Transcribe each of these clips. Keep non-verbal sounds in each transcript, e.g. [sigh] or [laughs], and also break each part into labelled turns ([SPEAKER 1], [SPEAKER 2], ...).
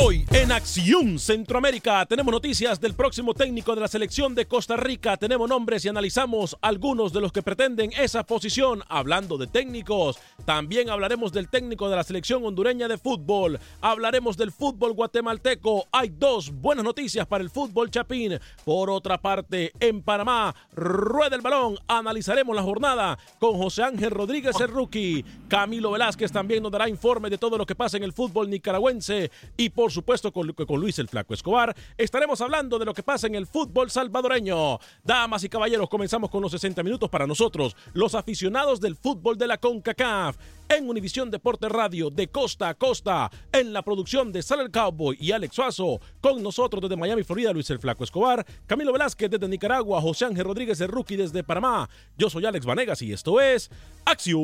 [SPEAKER 1] Hoy en Acción Centroamérica tenemos noticias del próximo técnico de la selección de Costa Rica, tenemos nombres y analizamos algunos de los que pretenden esa posición. Hablando de técnicos, también hablaremos del técnico de la selección hondureña de fútbol, hablaremos del fútbol guatemalteco. Hay dos buenas noticias para el fútbol chapín. Por otra parte, en Panamá, rueda el balón, analizaremos la jornada con José Ángel Rodríguez el rookie. Camilo Velázquez también nos dará informe de todo lo que pasa en el fútbol nicaragüense y por supuesto con, con, Luis el Flaco Escobar, estaremos hablando de lo que pasa en el fútbol salvadoreño. Damas y caballeros, comenzamos con los 60 minutos para nosotros, los aficionados del fútbol de la CONCACAF. En Univisión Deporte Radio, de costa a costa, en la producción de Sal el Cowboy y Alex Suazo, con nosotros desde Miami, Florida, Luis el Flaco Escobar, Camilo Velázquez desde Nicaragua, José Ángel Rodríguez el Rookie desde Panamá. Yo soy Alex Vanegas y esto es Acción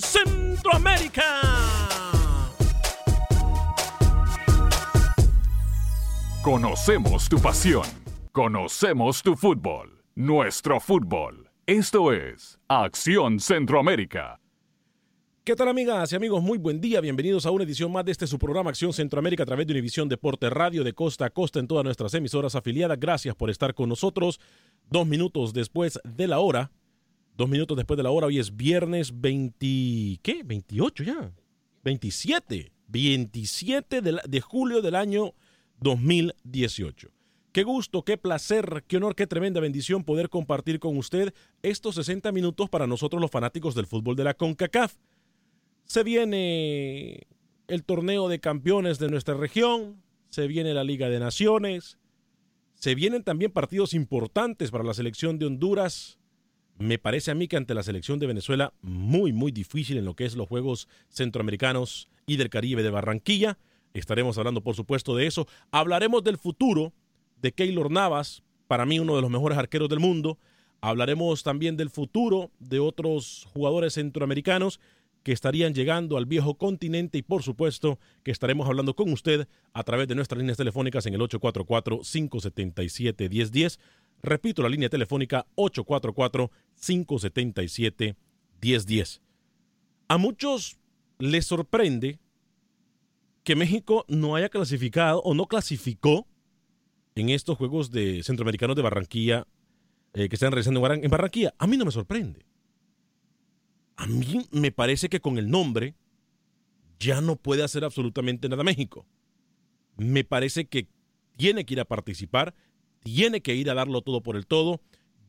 [SPEAKER 1] Centroamérica.
[SPEAKER 2] Conocemos tu pasión. Conocemos tu fútbol. Nuestro fútbol. Esto es Acción Centroamérica.
[SPEAKER 1] ¿Qué tal amigas y amigos? Muy buen día, bienvenidos a una edición más de este su programa Acción Centroamérica a través de Univisión Deporte Radio de costa a costa en todas nuestras emisoras afiliadas. Gracias por estar con nosotros. Dos minutos después de la hora, Dos minutos después de la hora, hoy es viernes 20, ¿qué? 28 ya. 27. 27 de, de julio del año 2018. Qué gusto, qué placer, qué honor, qué tremenda bendición poder compartir con usted estos 60 minutos para nosotros los fanáticos del fútbol de la CONCACAF. Se viene el torneo de campeones de nuestra región, se viene la Liga de Naciones, se vienen también partidos importantes para la selección de Honduras, me parece a mí que ante la selección de Venezuela, muy, muy difícil en lo que es los Juegos Centroamericanos y del Caribe de Barranquilla. Estaremos hablando, por supuesto, de eso. Hablaremos del futuro de Keylor Navas, para mí uno de los mejores arqueros del mundo. Hablaremos también del futuro de otros jugadores centroamericanos que estarían llegando al viejo continente y por supuesto que estaremos hablando con usted a través de nuestras líneas telefónicas en el 844-577-1010 Repito la línea telefónica 844-577-1010. A muchos les sorprende que México no haya clasificado o no clasificó en estos Juegos de Centroamericanos de Barranquilla eh, que están realizando en Barranquilla. A mí no me sorprende. A mí me parece que con el nombre ya no puede hacer absolutamente nada México. Me parece que tiene que ir a participar tiene que ir a darlo todo por el todo.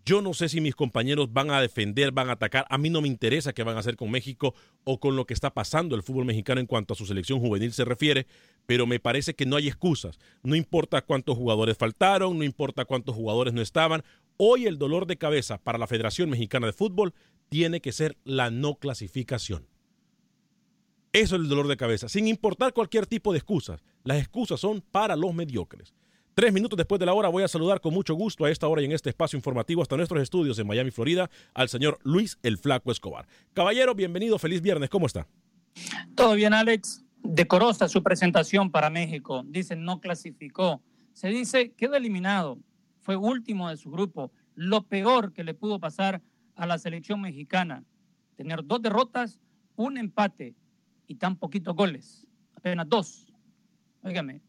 [SPEAKER 1] Yo no sé si mis compañeros van a defender, van a atacar. A mí no me interesa qué van a hacer con México o con lo que está pasando el fútbol mexicano en cuanto a su selección juvenil se refiere, pero me parece que no hay excusas. No importa cuántos jugadores faltaron, no importa cuántos jugadores no estaban. Hoy el dolor de cabeza para la Federación Mexicana de Fútbol tiene que ser la no clasificación. Eso es el dolor de cabeza, sin importar cualquier tipo de excusas. Las excusas son para los mediocres. Tres minutos después de la hora voy a saludar con mucho gusto a esta hora y en este espacio informativo hasta nuestros estudios en Miami, Florida, al señor Luis el Flaco Escobar. Caballero, bienvenido, feliz viernes, ¿cómo está?
[SPEAKER 3] Todo bien, Alex. Decorosa su presentación para México. Dicen no clasificó. Se dice quedó eliminado. Fue último de su grupo. Lo peor que le pudo pasar a la selección mexicana. Tener dos derrotas, un empate y tan poquitos goles. Apenas dos. Óigame,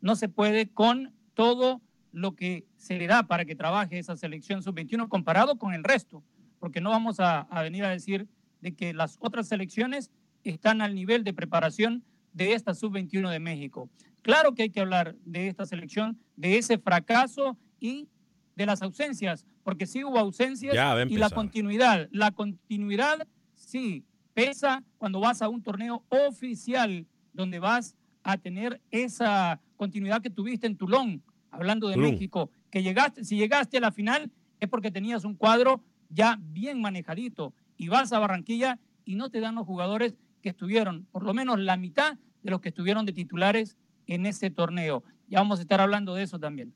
[SPEAKER 3] no se puede con todo lo que se le da para que trabaje esa selección sub-21 comparado con el resto, porque no vamos a, a, venir a decir de que las otras selecciones están al nivel de preparación de esta sub-21 de México. Claro que hay que hablar de esta selección, de ese fracaso y de las ausencias, porque sí hubo ausencias y la continuidad. La continuidad sí pesa cuando vas a un torneo oficial donde vas a tener esa continuidad que tuviste en Tulón, hablando de México, que llegaste, si llegaste a la final es porque tenías un cuadro ya bien manejadito y vas a Barranquilla y no te dan los jugadores que estuvieron, por lo menos la mitad de los que estuvieron de titulares en ese torneo. Ya vamos a estar hablando de eso también.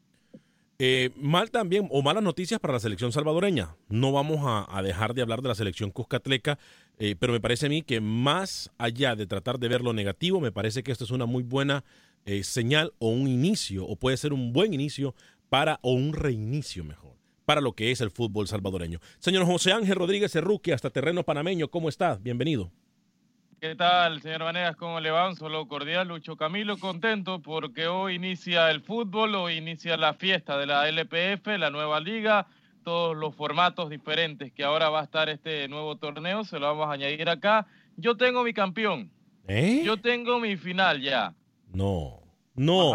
[SPEAKER 1] Eh, mal también, o malas noticias para la selección salvadoreña. No vamos a, dejar de hablar de la selección cuscatleca, eh, pero me parece a mí que más allá de tratar de ver lo negativo, me parece que esto es una muy buena eh, señal o un inicio, o puede ser un buen inicio para, o un reinicio mejor, para lo que es el fútbol salvadoreño. Señor José Ángel Rodríguez Cerruque, hasta terreno panameño, ¿cómo está? Bienvenido.
[SPEAKER 4] ¿Qué tal, señor Vanegas? ¿Cómo le va? Un solo cordial, Lucho Camilo, contento porque hoy inicia el fútbol, hoy inicia la fiesta de la LPF, la nueva liga, todos los formatos diferentes que ahora va a estar este nuevo torneo, se lo vamos a añadir acá. Yo tengo mi campeón.
[SPEAKER 1] ¿Eh?
[SPEAKER 4] Yo tengo mi final ya.
[SPEAKER 1] No, no,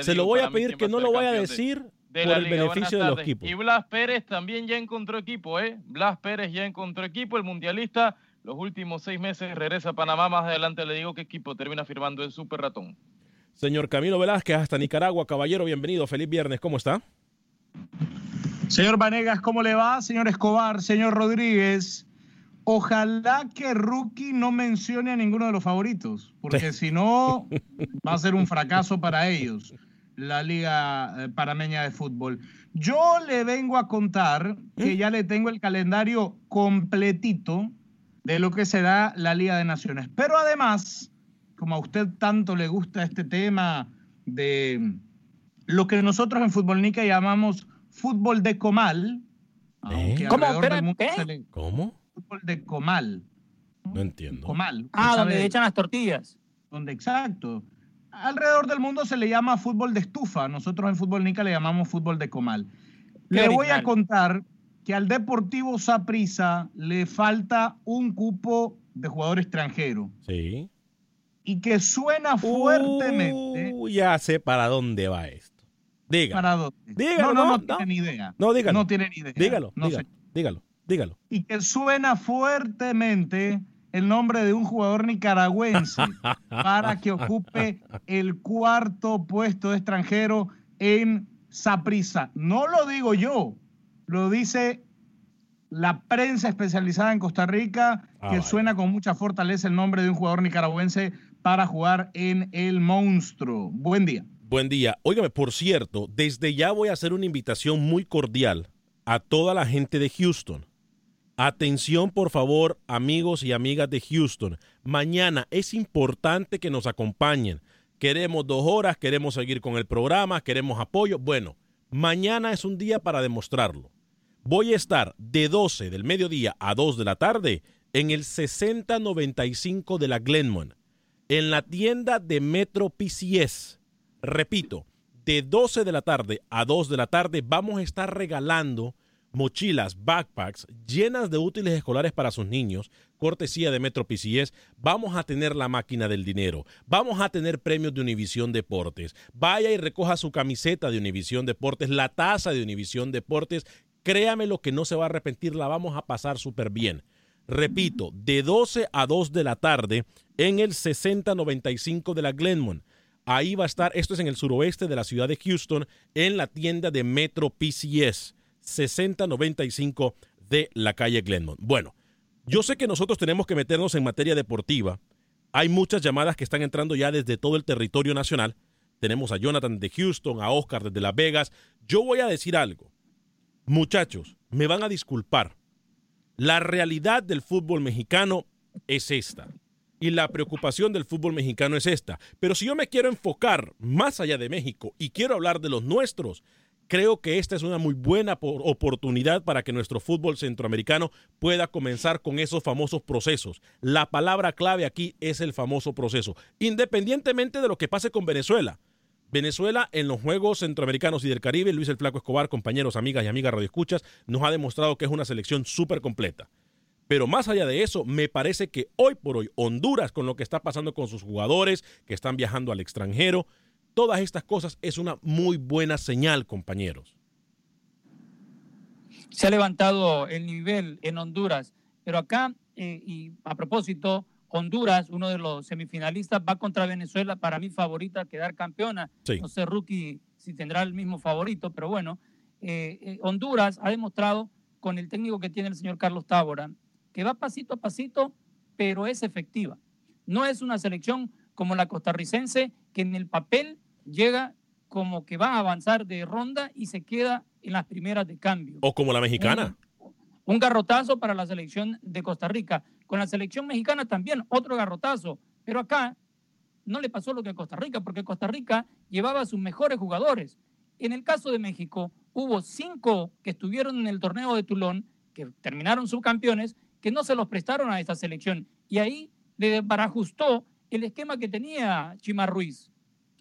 [SPEAKER 1] se lo voy a pedir que no lo vaya a decir por el beneficio de los equipos.
[SPEAKER 4] Y Blas Pérez también ya encontró equipo, ¿eh? Blas Pérez ya encontró equipo, el mundialista los últimos seis meses regresa a Panamá. Más adelante le digo qué equipo termina firmando el Super Ratón.
[SPEAKER 1] Señor Camilo Velázquez, hasta Nicaragua. Caballero, bienvenido. Feliz viernes. ¿Cómo está?
[SPEAKER 5] Señor Vanegas, ¿cómo le va? Señor Escobar, señor Rodríguez. Ojalá que Rookie no mencione a ninguno de los favoritos, porque si no, va a ser un fracaso para ellos, la Liga eh, Panameña de Fútbol. Yo le vengo a contar que ¿Eh? ya le tengo el calendario completito de lo que será la Liga de Naciones. Pero además, como a usted tanto le gusta este tema de lo que nosotros en Fútbol Nica llamamos fútbol de comal.
[SPEAKER 1] ¿Eh?
[SPEAKER 3] ¿Cómo?
[SPEAKER 1] ¿Cómo?
[SPEAKER 5] Fútbol de comal.
[SPEAKER 1] No entiendo.
[SPEAKER 5] Comal.
[SPEAKER 3] Ah, donde echan las tortillas.
[SPEAKER 5] Donde, exacto. Alrededor del mundo se le llama fútbol de estufa. Nosotros en Fútbol Nica le llamamos fútbol de comal. le voy a contar que al Deportivo Saprissa le falta un cupo de jugador extranjero.
[SPEAKER 1] Sí.
[SPEAKER 5] Y que suena fuertemente.
[SPEAKER 1] Uh, ya sé para dónde va esto. Dígalo.
[SPEAKER 5] ¿Para dónde?
[SPEAKER 1] Dígalo,
[SPEAKER 5] no, no, no, tiene ni idea.
[SPEAKER 1] No, dígalo.
[SPEAKER 5] No tiene ni idea.
[SPEAKER 1] Dígalo, dígalo, dígalo, dígalo.
[SPEAKER 5] Y que suena fuertemente el nombre de un jugador nicaragüense [laughs] para que ocupe el cuarto puesto de extranjero en Saprissa. No lo digo yo, lo dice la prensa especializada en Costa Rica, ah, que suena con mucha fortaleza el nombre de un jugador nicaragüense para jugar en el monstruo. Buen día.
[SPEAKER 1] Buen día. Óigame, por cierto, desde ya voy a hacer una invitación muy cordial a toda la gente de Houston. Atención, por favor, amigos y amigas de Houston. Mañana es importante que nos acompañen. Queremos dos horas, queremos seguir con el programa, queremos apoyo. Bueno, mañana es un día para demostrarlo voy a estar de 12 del mediodía a 2 de la tarde en el 6095 de la Glenmont, en la tienda de Metro PCS. Repito, de 12 de la tarde a 2 de la tarde vamos a estar regalando mochilas, backpacks llenas de útiles escolares para sus niños, cortesía de Metro PCS, vamos a tener la máquina del dinero, vamos a tener premios de Univisión Deportes, vaya y recoja su camiseta de Univisión Deportes, la taza de Univisión Deportes Créame lo que no se va a arrepentir, la vamos a pasar súper bien. Repito, de 12 a 2 de la tarde en el 6095 de la Glenmont. Ahí va a estar, esto es en el suroeste de la ciudad de Houston, en la tienda de Metro PCS, 6095 de la calle Glenmont. Bueno, yo sé que nosotros tenemos que meternos en materia deportiva, Hay muchas llamadas que están entrando ya desde todo el territorio nacional. Tenemos a Jonathan de Houston, a Oscar desde Las Vegas. Yo voy a decir algo. Muchachos, me van a disculpar. La realidad del fútbol mexicano es esta. Y la preocupación del fútbol mexicano es esta. Pero si yo me quiero enfocar más allá de México y quiero hablar de los nuestros, creo que esta es una muy buena oportunidad para que nuestro fútbol centroamericano pueda comenzar con esos famosos procesos. La palabra clave aquí es el famoso proceso, independientemente de lo que pase con Venezuela. Venezuela en los Juegos Centroamericanos y del Caribe, Luis el Flaco Escobar, compañeros, amigas y amigas radioescuchas, nos ha demostrado que es una selección súper completa. Pero más allá de eso, me parece que hoy por hoy Honduras, con lo que está pasando con sus jugadores que están viajando al extranjero, todas estas cosas es una muy buena señal, compañeros.
[SPEAKER 3] Se ha levantado el nivel en Honduras, pero acá, eh, y a propósito, Honduras, uno de los semifinalistas, va contra Venezuela, para mí favorita quedar campeona. No sé, Rookie, si tendrá el mismo favorito, pero bueno, eh, eh, Honduras ha demostrado con el técnico que tiene el señor Carlos Tábora, que va pasito a pasito, pero es efectiva. No es una selección como la costarricense, que en el papel llega como que va a avanzar de ronda y se queda en las primeras de cambio.
[SPEAKER 1] O como la mexicana.
[SPEAKER 3] un garrotazo para la selección de Costa Rica. Con la selección mexicana también otro garrotazo, pero acá no le pasó lo que a Costa Rica, porque Costa Rica llevaba a sus mejores jugadores. En el caso de México, hubo cinco que estuvieron en el torneo de Tulón, que terminaron subcampeones, que no se los prestaron a esta selección. Y ahí le barajustó el esquema que tenía Chima Ruiz.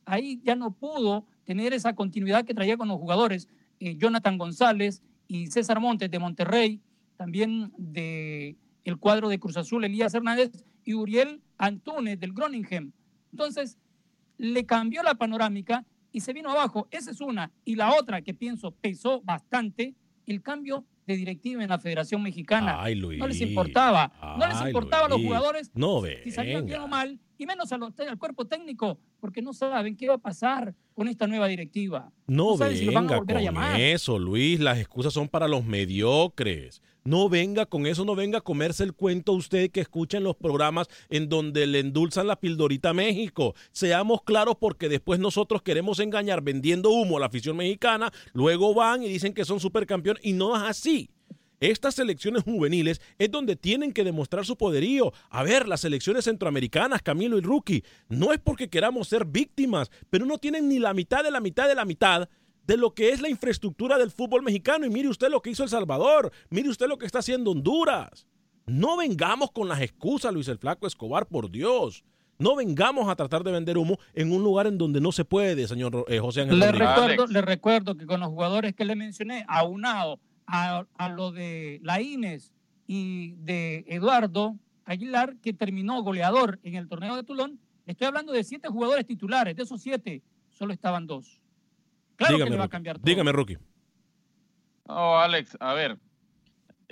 [SPEAKER 3] Ahí ya no pudo tener esa continuidad que traía con los jugadores. Eh, Jonathan González y César Montes de Monterrey, también de el cuadro de Cruz Azul, Elías Hernández y Uriel Antúnez del Groningen. Entonces, le cambió la panorámica y se vino abajo. Esa es una. Y la otra que pienso pesó bastante, el cambio de directiva en la Federación Mexicana. no les importaba. no les importaba a los jugadores
[SPEAKER 1] no,
[SPEAKER 3] si salían bien o mal, y menos al cuerpo técnico, porque no saben qué va a pasar con esta nueva directiva.
[SPEAKER 1] No, venga con eso, Luis. Las excusas son para los mediocres. No venga con eso, no venga a comerse el cuento usted que escucha en los programas en donde le endulzan la pildorita a México. Seamos claros porque después nosotros queremos engañar vendiendo humo a la afición mexicana, luego van y dicen que son supercampeones y no es así. Estas selecciones juveniles es donde tienen que demostrar su poderío. A ver, las selecciones centroamericanas, Camilo y Rookie, no es porque queramos ser víctimas, pero no tienen ni la mitad de la mitad de la mitad de lo que es la infraestructura del fútbol mexicano. Y mire usted lo que hizo El Salvador, mire usted lo que está haciendo Honduras. No vengamos con las excusas, Luis el Flaco Escobar, por Dios. No vengamos a tratar de vender humo en un lugar en donde no se puede, señor eh, José Ángel.
[SPEAKER 3] Le recuerdo, le recuerdo que con los jugadores que le mencioné, aunado a, a lo de la Inés y de Eduardo Aguilar, que terminó goleador en el torneo de Tulón, estoy hablando de siete jugadores titulares. De esos siete, solo estaban dos. Claro dígame, que va a cambiar todo.
[SPEAKER 1] Dígame, Rookie.
[SPEAKER 4] Oh, Alex, a ver.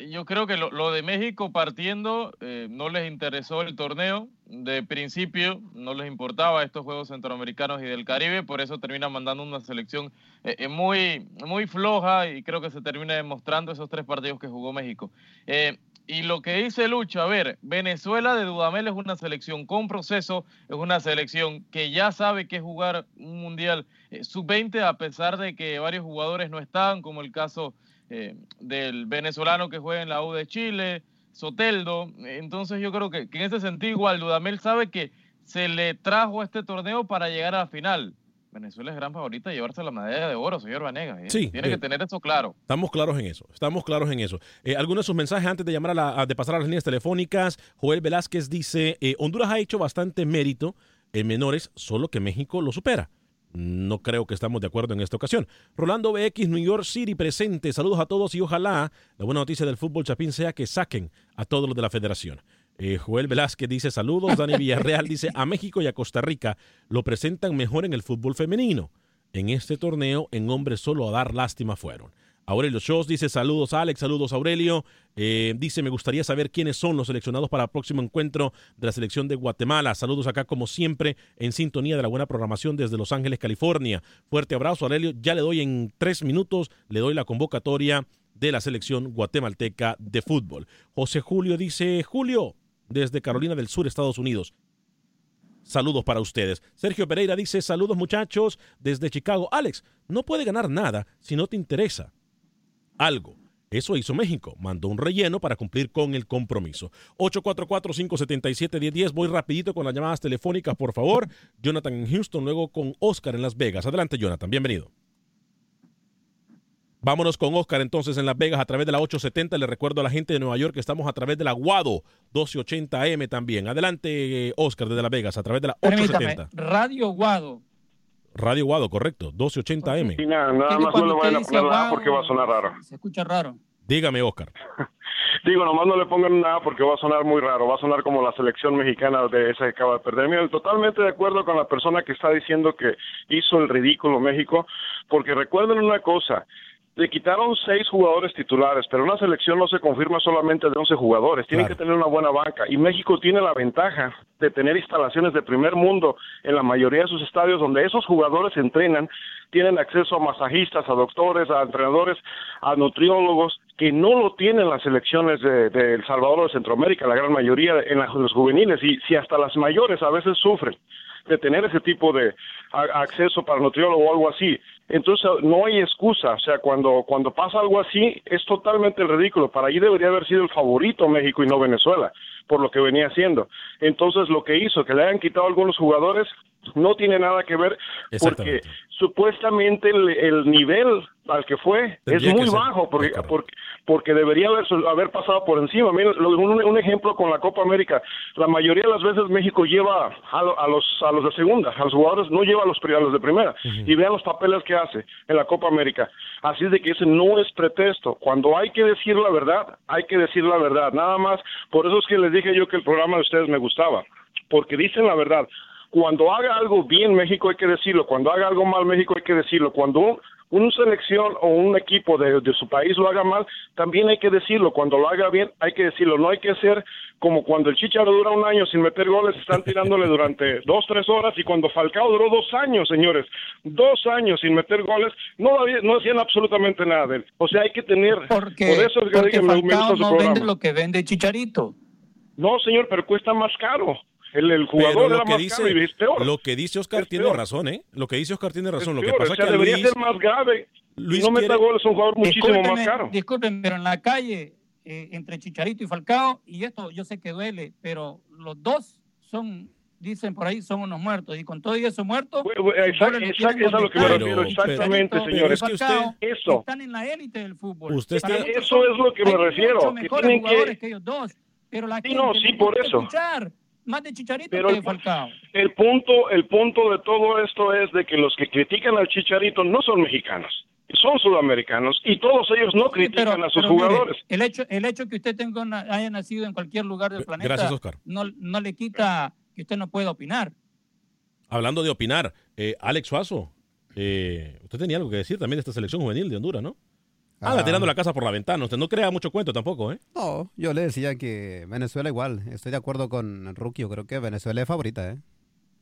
[SPEAKER 4] Yo creo que lo, de México partiendo eh, no les interesó el torneo. De principio no les importaba estos Juegos Centroamericanos y del Caribe, por eso termina mandando una selección eh, eh, muy, muy floja y creo que se termina demostrando esos tres partidos que jugó México. Y lo que dice Lucho, a ver, Venezuela de Dudamel es una selección con proceso, es una selección que ya sabe que es jugar un mundial eh, sub-20, a pesar de que varios jugadores no están, como el caso eh, del venezolano que juega en la U de Chile, Soteldo. Entonces yo creo que, que en ese sentido igual Dudamel sabe que se le trajo este torneo para llegar a la final. Venezuela es gran favorita llevarse la medalla de oro, señor Vanegas. ¿eh? Sí, Tiene que tener eso claro.
[SPEAKER 1] Estamos claros en eso. Estamos claros en eso. Eh, algunos de sus mensajes antes de llamar a, de pasar a las líneas telefónicas. Joel Velázquez dice: eh, Honduras ha hecho bastante mérito en menores, solo que México lo supera. No creo que estamos de acuerdo en esta ocasión. Rolando BX, New York City presente. Saludos a todos y ojalá la buena noticia del fútbol chapín sea que saquen a todos los de la federación. Eh, Joel Velázquez dice saludos. Dani Villarreal dice a México y a Costa Rica lo presentan mejor en el fútbol femenino. En este torneo, en hombres solo a dar lástima fueron. Aurelio Shows dice saludos Alex, saludos Aurelio. Eh, dice me gustaría saber quiénes son los seleccionados para el próximo encuentro de la selección de Guatemala. Saludos acá como siempre en sintonía de la buena programación desde Los Ángeles, California. Fuerte abrazo Aurelio. Ya le doy en tres minutos, le doy la convocatoria de la selección guatemalteca de fútbol. José Julio dice, Julio, desde Carolina del Sur, Estados Unidos. Saludos para ustedes. Sergio Pereira dice, saludos muchachos desde Chicago. Alex, no puede ganar nada si no te interesa algo. Eso hizo México. Mandó un relleno para cumplir con el compromiso. 844-577-1010. Voy rapidito con las llamadas telefónicas, por favor. Jonathan en Houston, luego con Oscar en Las Vegas. Adelante, Jonathan. Bienvenido. Vámonos con Oscar entonces en Las Vegas a través de la 870. Le recuerdo a la gente de Nueva York que estamos a través de la Guado 1280M también. Adelante, Oscar, desde Las Vegas a través de la 870.
[SPEAKER 3] Radio Guado.
[SPEAKER 1] Radio Guado, correcto, 1280M.
[SPEAKER 6] Sí, nada, nada más no le vayan a poner nada porque va a sonar raro.
[SPEAKER 3] Se escucha raro.
[SPEAKER 1] Dígame, Oscar. [laughs]
[SPEAKER 6] Digo, nomás no le pongan nada porque va a sonar muy raro, va a sonar como la selección mexicana de esa que acaba de perder. Mira, totalmente de acuerdo con la persona que está diciendo que hizo el ridículo México, porque recuerden una cosa, le quitaron seis jugadores titulares, pero una selección no se confirma solamente de 11 jugadores, tienen
[SPEAKER 1] Claro.
[SPEAKER 6] que tener una buena banca y México tiene la ventaja de tener instalaciones de primer mundo en la mayoría de sus estadios donde esos jugadores entrenan, tienen acceso a masajistas, a doctores, a entrenadores, a nutriólogos que no lo tienen las selecciones de, de El Salvador o de Centroamérica, la gran mayoría en la- los juveniles y si hasta las mayores a veces sufren de tener ese tipo de a- acceso para nutriólogo o algo así. Entonces no hay excusa, o sea, cuando cuando pasa algo así es totalmente ridículo. Para allí debería haber sido el favorito México y no Venezuela, por lo que venía haciendo. Entonces lo que hizo que le hayan quitado algunos jugadores no tiene nada que ver porque supuestamente el, el nivel al que fue
[SPEAKER 1] Tendría
[SPEAKER 6] es muy bajo porque, porque porque debería haber, haber pasado por encima. Miren, lo- un, un ejemplo con la Copa América, la mayoría de las veces México lleva a, lo- a los a los de segunda, a los jugadores no lleva a los, a los de primera y vean los papeles que hace en la Copa América. Así es de que ese no es pretexto. Cuando hay que decir la verdad, hay que decir la verdad. Nada más, por eso es que les dije yo que el programa de ustedes me gustaba, porque dicen la verdad. Cuando haga algo bien México hay que decirlo, cuando haga algo mal México hay que decirlo, cuando un- una selección o un equipo de, de su país lo haga mal, también hay que decirlo, cuando lo haga bien hay que decirlo, no hay que ser como cuando el Chicharo dura un año sin meter goles, están tirándole durante [laughs] dos, tres horas y cuando Falcao duró dos años, señores, dos años sin meter goles, no, había- no hacían absolutamente nada de él. O sea, hay que tener,
[SPEAKER 3] Porque,
[SPEAKER 6] por eso es que
[SPEAKER 3] porque
[SPEAKER 6] me-
[SPEAKER 3] Falcao no
[SPEAKER 6] programa.
[SPEAKER 3] vende lo que vende Chicharito.
[SPEAKER 6] No, señor, pero cuesta más caro. El, el
[SPEAKER 1] Pero
[SPEAKER 6] jugador
[SPEAKER 1] lo
[SPEAKER 6] era
[SPEAKER 1] que,
[SPEAKER 6] más
[SPEAKER 1] dice,
[SPEAKER 6] caro y es peor.
[SPEAKER 1] lo que dice Oscar
[SPEAKER 6] Es
[SPEAKER 1] tiene
[SPEAKER 6] peor.
[SPEAKER 1] razón, ¿eh? Lo que dice Oscar tiene razón.
[SPEAKER 6] Es
[SPEAKER 1] Lo que
[SPEAKER 6] peor,
[SPEAKER 1] pasa
[SPEAKER 6] o sea,
[SPEAKER 1] es que
[SPEAKER 6] debería
[SPEAKER 1] Luis,
[SPEAKER 6] ser más grave.
[SPEAKER 1] Luis
[SPEAKER 6] no meta
[SPEAKER 1] quiere-
[SPEAKER 6] goles es un jugador muchísimo más caro.
[SPEAKER 3] discúlpeme, pero en la calle, eh, entre Chicharito y Falcao, y esto yo sé que duele, pero los dos son, dicen por ahí, son unos muertos. Y con todo y eso muertos,
[SPEAKER 6] Bueno, bueno,
[SPEAKER 3] sus
[SPEAKER 6] exact-
[SPEAKER 3] goles los
[SPEAKER 6] exact-
[SPEAKER 3] tienen
[SPEAKER 6] es a lo que me
[SPEAKER 1] refiero,
[SPEAKER 6] exactamente,
[SPEAKER 3] y
[SPEAKER 6] señores.
[SPEAKER 1] Es que usted-
[SPEAKER 6] Eso.
[SPEAKER 3] Están en la élite del fútbol.
[SPEAKER 1] Usted está-
[SPEAKER 6] Eso
[SPEAKER 3] son-
[SPEAKER 6] es lo que me refiero, que
[SPEAKER 3] mejores
[SPEAKER 6] tienen que-
[SPEAKER 3] jugadores que ellos dos. Pero la
[SPEAKER 6] Sí,
[SPEAKER 3] gente
[SPEAKER 6] no, sí, por eso.
[SPEAKER 3] escuchar más de Chicharito
[SPEAKER 6] Pero
[SPEAKER 3] que
[SPEAKER 6] el-
[SPEAKER 3] de Falcao.
[SPEAKER 6] El punto, el punto de todo esto es de que los que critican al Chicharito no son mexicanos, son sudamericanos y todos ellos no critican
[SPEAKER 3] pero-
[SPEAKER 6] a sus
[SPEAKER 3] pero mire,
[SPEAKER 6] jugadores.
[SPEAKER 3] el hecho, el hecho que usted tenga una- haya nacido en cualquier lugar del planeta
[SPEAKER 1] Gracias, Oscar.
[SPEAKER 3] No, no le quita que usted no pueda opinar.
[SPEAKER 1] hablando de opinar, eh, Alex Suazo, eh, usted tenía algo que decir también de esta selección juvenil de Honduras, ¿no? Anda
[SPEAKER 7] Ah.
[SPEAKER 1] tirando la casa por la ventana. Usted no crea mucho cuento tampoco, ¿eh?
[SPEAKER 7] No, yo le decía que Venezuela igual. Estoy de acuerdo con rookie. Yo creo que Venezuela es favorita, ¿eh?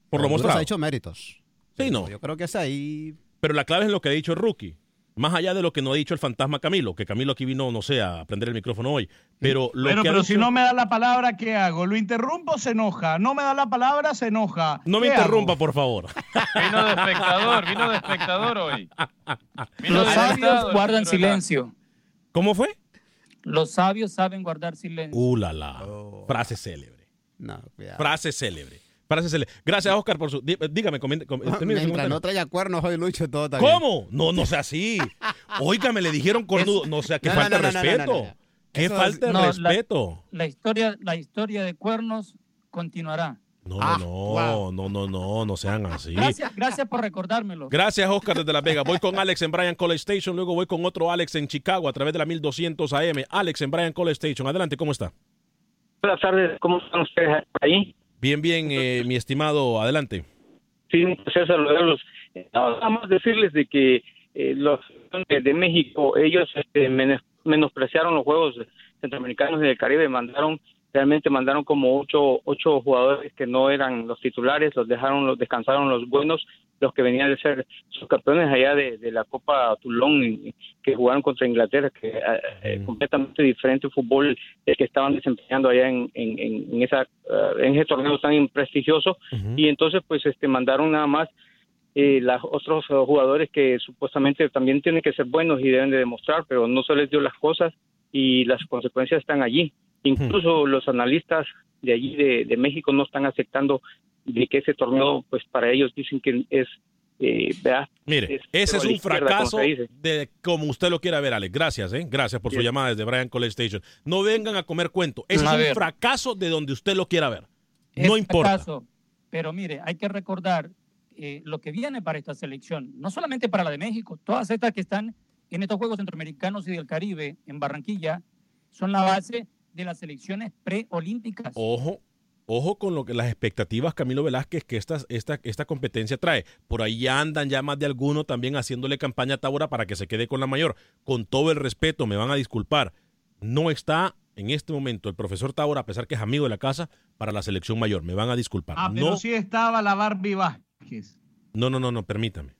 [SPEAKER 1] Por lo
[SPEAKER 7] Honduras
[SPEAKER 1] mostrado.
[SPEAKER 7] ha hecho méritos.
[SPEAKER 1] Sí, no.
[SPEAKER 7] Yo creo que es ahí.
[SPEAKER 1] Pero la clave es lo que ha dicho rookie. Más allá de lo que no ha dicho el fantasma Camilo, que Camilo aquí vino, no sé, a prender el micrófono hoy. Pero lo
[SPEAKER 5] Bueno,
[SPEAKER 1] que ha
[SPEAKER 5] pero
[SPEAKER 1] dicho-
[SPEAKER 5] si no me da la palabra, ¿qué hago? ¿Lo interrumpo? Se enoja. No me da la palabra, se enoja.
[SPEAKER 1] No me interrumpa, por favor. [laughs]
[SPEAKER 4] Vino de espectador, vino de espectador hoy. Vino
[SPEAKER 3] Los sabios guardan silencio.
[SPEAKER 1] ¿Cómo fue?
[SPEAKER 3] Los sabios saben guardar silencio.
[SPEAKER 1] Uh, la, la.
[SPEAKER 7] Oh.
[SPEAKER 1] Frase célebre.
[SPEAKER 7] No, cuidado.
[SPEAKER 1] Frase célebre. Frase célebre. Gracias, Oscar, por su... dí- Dígame, comente, com- su
[SPEAKER 7] Mientras
[SPEAKER 1] comentario.
[SPEAKER 7] no traiga cuernos hoy, Lucho, todo está bien.
[SPEAKER 1] ¿Cómo? No, no sea así. [laughs] Óigame, le dijeron cornudo. No sea,
[SPEAKER 7] No, no,
[SPEAKER 1] falta de
[SPEAKER 7] no, no, no,
[SPEAKER 1] respeto.
[SPEAKER 7] no, no.
[SPEAKER 1] Qué
[SPEAKER 7] Eso es-
[SPEAKER 1] falta de
[SPEAKER 3] No, la-
[SPEAKER 1] respeto.
[SPEAKER 3] La historia, la historia de cuernos continuará.
[SPEAKER 1] No,
[SPEAKER 7] Ah,
[SPEAKER 1] no,
[SPEAKER 7] wow.
[SPEAKER 1] no, no, no, no sean así.
[SPEAKER 3] Gracias, gracias por recordármelo.
[SPEAKER 1] Gracias, Oscar, desde Las Vegas. Voy con Alex en Bryan College Station, luego voy con otro Alex en Chicago a través de la 1200 AM. Alex en Bryan College Station. Adelante, ¿cómo está?
[SPEAKER 8] Buenas tardes, ¿cómo están ustedes ahí?
[SPEAKER 1] Bien, bien, eh, mi estimado, adelante.
[SPEAKER 8] Sí, placer saludarlos. Eh, Nada más decirles de que eh, los de, de México, ellos este, menos- menospreciaron los Juegos Centroamericanos y del Caribe, mandaron realmente mandaron como ocho, ocho jugadores que no eran los titulares, los dejaron, los descansaron los buenos, los que venían de ser subcampeones allá de, de la Copa Toulon, que jugaron contra Inglaterra, que eh, eh, completamente diferente fútbol el que estaban desempeñando allá en, en, en- esa, eh, en ese torneo tan prestigioso, y entonces pues este mandaron nada más eh, los otros jugadores que supuestamente también tienen que ser buenos y deben de demostrar, pero no se les dio las cosas y las consecuencias están allí. Incluso los analistas de allí de, de México no están aceptando de que ese torneo, pues para ellos dicen que es, eh, ¿verdad?
[SPEAKER 1] Mire,
[SPEAKER 8] Es
[SPEAKER 1] ese es un fracaso
[SPEAKER 8] como
[SPEAKER 1] de como usted lo quiera ver, Alex. Gracias, ¿eh? Gracias por su
[SPEAKER 8] Bien.
[SPEAKER 1] llamada desde Brian College Station. No vengan a comer cuento. Ese
[SPEAKER 3] A
[SPEAKER 1] es un
[SPEAKER 3] ver.
[SPEAKER 1] fracaso de donde usted lo quiera ver.
[SPEAKER 3] Es
[SPEAKER 1] No importa.
[SPEAKER 3] fracaso, pero mire, hay que recordar eh, lo que viene para esta selección, no solamente para la de México, todas estas que están en estos Juegos Centroamericanos y del Caribe, en Barranquilla, son la base de las selecciones preolímpicas.
[SPEAKER 1] Ojo, ojo con lo que las expectativas, Camilo Velázquez, que esta, esta, esta competencia trae. Por ahí ya andan ya más de alguno también haciéndole campaña a Taura para que se quede con la mayor. Con todo el respeto, me van a disculpar. No está en este momento el profesor Taura, a pesar que es amigo de la casa, para la selección mayor. Me van a disculpar.
[SPEAKER 5] Ah, pero
[SPEAKER 1] no,
[SPEAKER 5] sí estaba la Barbie Vázquez.
[SPEAKER 1] no, no, no, no, permítame.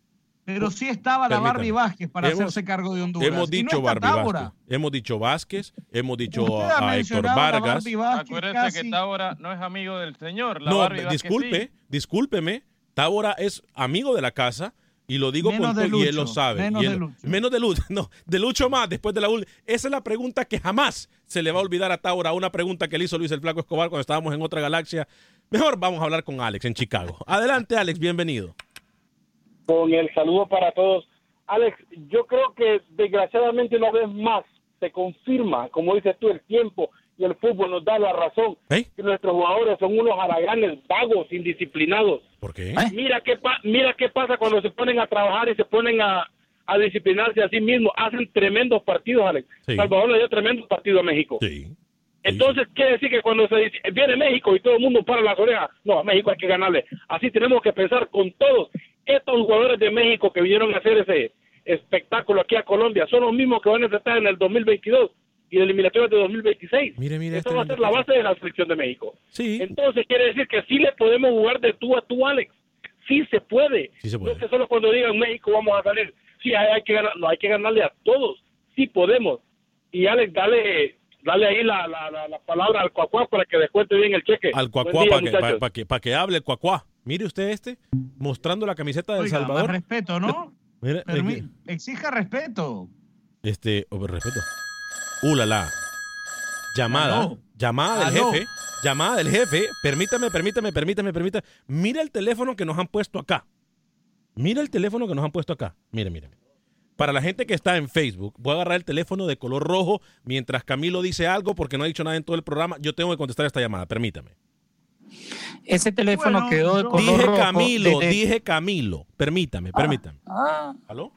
[SPEAKER 5] Pero sí estaba la
[SPEAKER 1] Permítame.
[SPEAKER 5] Barbie Vázquez para
[SPEAKER 1] Hemos-
[SPEAKER 5] hacerse cargo de Honduras.
[SPEAKER 1] Hemos dicho
[SPEAKER 5] no
[SPEAKER 1] Barbie
[SPEAKER 5] Tábora.
[SPEAKER 1] Vázquez, hemos dicho Vázquez, hemos dicho a, a Héctor Vargas.
[SPEAKER 4] Acuérdese
[SPEAKER 5] casi.
[SPEAKER 4] que Tábora no es amigo del señor. La
[SPEAKER 1] No,
[SPEAKER 4] Barbie Vázquez
[SPEAKER 1] disculpe,
[SPEAKER 4] sí.
[SPEAKER 1] discúlpeme. Tábora es amigo de la casa y lo digo
[SPEAKER 5] Menos
[SPEAKER 1] con todo y él
[SPEAKER 5] Lucho,
[SPEAKER 1] lo sabe.
[SPEAKER 5] menos
[SPEAKER 1] él-
[SPEAKER 5] de Lucho.
[SPEAKER 1] Menos de Lucho. [laughs] No, de Lucho más después de la última. Esa es la pregunta que jamás se le va a olvidar a Tábora. Una pregunta que le hizo Luis el Flaco Escobar cuando estábamos en otra galaxia. Mejor vamos a hablar con Alex en Chicago. Adelante, Alex, bienvenido.
[SPEAKER 9] Con el saludo para todos. Alex, yo creo que desgraciadamente una vez más se confirma, como dices tú, el tiempo y el fútbol nos da la razón,
[SPEAKER 1] ¿Eh?
[SPEAKER 9] que nuestros jugadores son unos haraganes vagos, indisciplinados.
[SPEAKER 1] ¿Por qué?
[SPEAKER 9] Mira qué, pa- mira qué pasa cuando se ponen a trabajar y se ponen a, a disciplinarse a sí mismos. Hacen tremendos partidos, Alex.
[SPEAKER 1] Sí.
[SPEAKER 9] Salvador le dio tremendo partido a México.
[SPEAKER 1] Sí.
[SPEAKER 9] Entonces, quiere decir que cuando se dice, viene México y todo el mundo para las orejas, no, a México hay que ganarle. Así tenemos que pensar con todos. Estos jugadores de México que vinieron a hacer ese espectáculo aquí a Colombia son los mismos que van a estar en el 2022 y en eliminatorias de 2026.
[SPEAKER 1] Mire, mire,
[SPEAKER 9] Esto
[SPEAKER 1] este
[SPEAKER 9] va a ser la base de la selección de México.
[SPEAKER 1] Sí.
[SPEAKER 9] Entonces, quiere decir que sí le podemos jugar de tú a tú, Alex. Sí se puede.
[SPEAKER 1] Sí se puede.
[SPEAKER 9] No es que solo cuando digan México vamos a salir. Sí, hay, hay que ganar, no, hay que ganarle a todos. Sí podemos. Y Alex, dale, dale ahí la, la, la, la palabra al cuacuá para que descuente bien el cheque.
[SPEAKER 1] Al cuacuá para que,
[SPEAKER 9] muchachos.
[SPEAKER 1] pa- pa' que, pa' que hable el cuacuá. Mire usted este, mostrando la camiseta de El
[SPEAKER 5] Oiga, más
[SPEAKER 1] Salvador.
[SPEAKER 5] respeto, ¿no? [laughs] Permi- exija respeto.
[SPEAKER 1] este, oh, respeto. Uh, la, la. Llamada,
[SPEAKER 5] Aló.
[SPEAKER 1] llamada del
[SPEAKER 5] Aló.
[SPEAKER 1] jefe, llamada del jefe. Permítame, permítame, permítame, permítame. Mira el teléfono que nos han puesto acá. Mira el teléfono que nos han puesto acá. Mire, mire. Para la gente que está en Facebook, voy a agarrar el teléfono de color rojo mientras Camilo dice algo porque no ha dicho nada en todo el programa. Yo tengo que contestar esta llamada, permítame.
[SPEAKER 3] Ese teléfono
[SPEAKER 5] Bueno,
[SPEAKER 3] quedó de color
[SPEAKER 1] Dije
[SPEAKER 3] rojo
[SPEAKER 1] Camilo,
[SPEAKER 3] desde-
[SPEAKER 1] dije Camilo. Permítame, permítame.
[SPEAKER 3] Ah,
[SPEAKER 1] ¿Aló?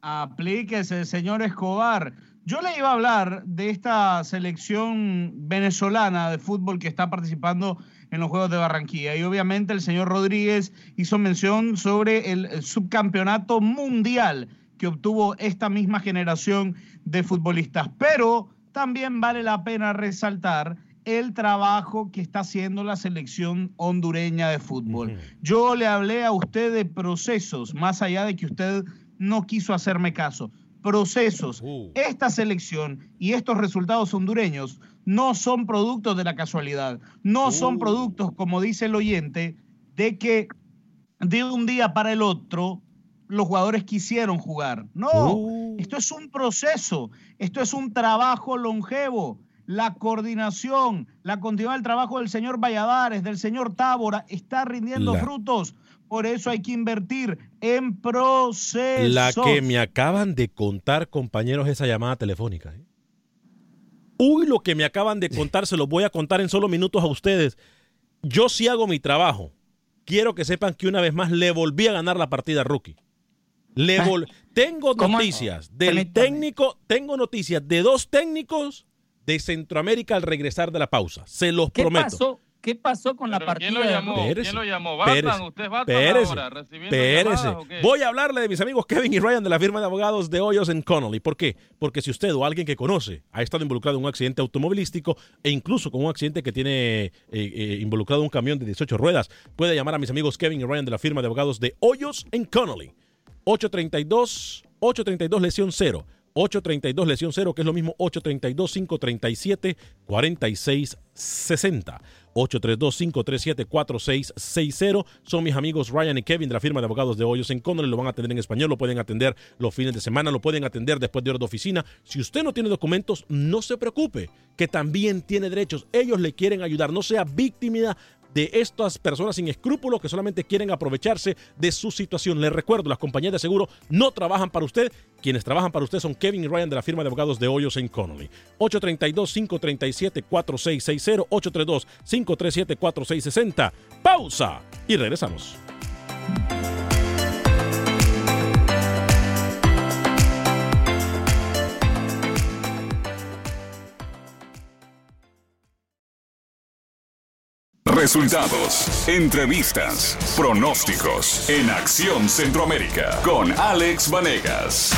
[SPEAKER 5] Aplíquese, señor Escobar. Yo le iba a hablar de esta selección venezolana de fútbol que está participando en los Juegos de Barranquilla. Y obviamente el señor Rodríguez hizo mención sobre el subcampeonato mundial que obtuvo esta misma generación de futbolistas. Pero también vale la pena resaltar el trabajo que está haciendo la selección hondureña de fútbol. Yo le hablé a usted de procesos, más allá de que usted no quiso hacerme caso. Procesos.
[SPEAKER 1] Uh.
[SPEAKER 5] Esta selección y estos resultados hondureños no son productos de la casualidad, no son
[SPEAKER 1] Uh.
[SPEAKER 5] productos, como dice el oyente, de que de un día para el otro los jugadores quisieron jugar. No,
[SPEAKER 1] Uh.
[SPEAKER 5] esto es un proceso, esto es un trabajo longevo. La coordinación, la continuidad del trabajo del señor Valladares, del señor Tábora, está rindiendo
[SPEAKER 1] La-
[SPEAKER 5] frutos. Por eso hay que invertir en procesos.
[SPEAKER 1] La que me acaban de contar, compañeros, esa llamada telefónica. ¿eh? Uy, lo que me acaban de [laughs] contar, se lo voy a contar en solo minutos a ustedes. Yo sí hago mi trabajo. Quiero que sepan que una vez más le volví a ganar la partida a Rookie. Le vol- tengo
[SPEAKER 3] ¿Cómo?
[SPEAKER 1] noticias del
[SPEAKER 3] Permítame.
[SPEAKER 1] técnico, tengo noticias de dos técnicos de Centroamérica al regresar de la pausa. Se los
[SPEAKER 3] ¿Qué
[SPEAKER 1] prometo.
[SPEAKER 3] pasó? ¿Qué pasó con la partida?
[SPEAKER 4] ¿Quién lo llamó? ¿Quién lo llamó?
[SPEAKER 1] Pérez.
[SPEAKER 4] ¿Batman? ¿Usted es Batman
[SPEAKER 1] Pérez.
[SPEAKER 4] ahora? ¿Recibiendo
[SPEAKER 1] Pérez.
[SPEAKER 4] llamadas o qué?
[SPEAKER 1] Voy a hablarle de mis amigos Kevin y Ryan de la firma de abogados de Hoyos en Connolly. ¿Por qué? Porque si usted o alguien que conoce ha estado involucrado en un accidente automovilístico e incluso con un accidente que tiene eh, eh, involucrado un camión de 18 ruedas, puede llamar a mis amigos Kevin y Ryan de la firma de abogados de Hoyos en Connolly. 832 832 lesión 0. 832 lesión 0, que es lo mismo 832 537 4660. 832 537 4660 son mis amigos Ryan y Kevin de la firma de abogados de Hoyos en Connolly. Lo van a atender en español, lo pueden atender los fines de semana, lo pueden atender después de horas de oficina. Si usted no tiene documentos, no se preocupe, que también tiene derechos. Ellos le quieren ayudar, no sea víctima de estas personas sin escrúpulos que solamente quieren aprovecharse de su situación. Les recuerdo, las compañías de seguro no trabajan para usted. Quienes trabajan para usted son Kevin y Ryan de la firma de abogados de Hoyos en Connolly. 832-537-4660, 832-537-4660. Pausa y regresamos.
[SPEAKER 2] Resultados, entrevistas, pronósticos en Acción Centroamérica con Alex Vanegas.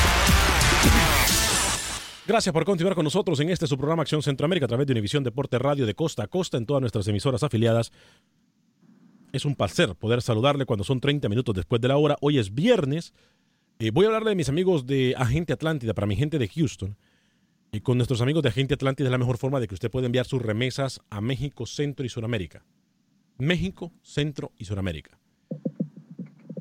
[SPEAKER 1] Gracias por continuar con nosotros en este su programa Acción Centroamérica a través de Univisión Deporte Radio de costa a costa en todas nuestras emisoras afiliadas. Es un placer poder saludarle cuando son 30 minutos después de la hora. Hoy es viernes. Eh, voy a hablarle de mis amigos de Agente Atlántida para mi gente de Houston. Y con nuestros amigos de Agente Atlántida es la mejor forma de que usted pueda enviar sus remesas a México, Centro y Sudamérica. México, Centro y Sudamérica.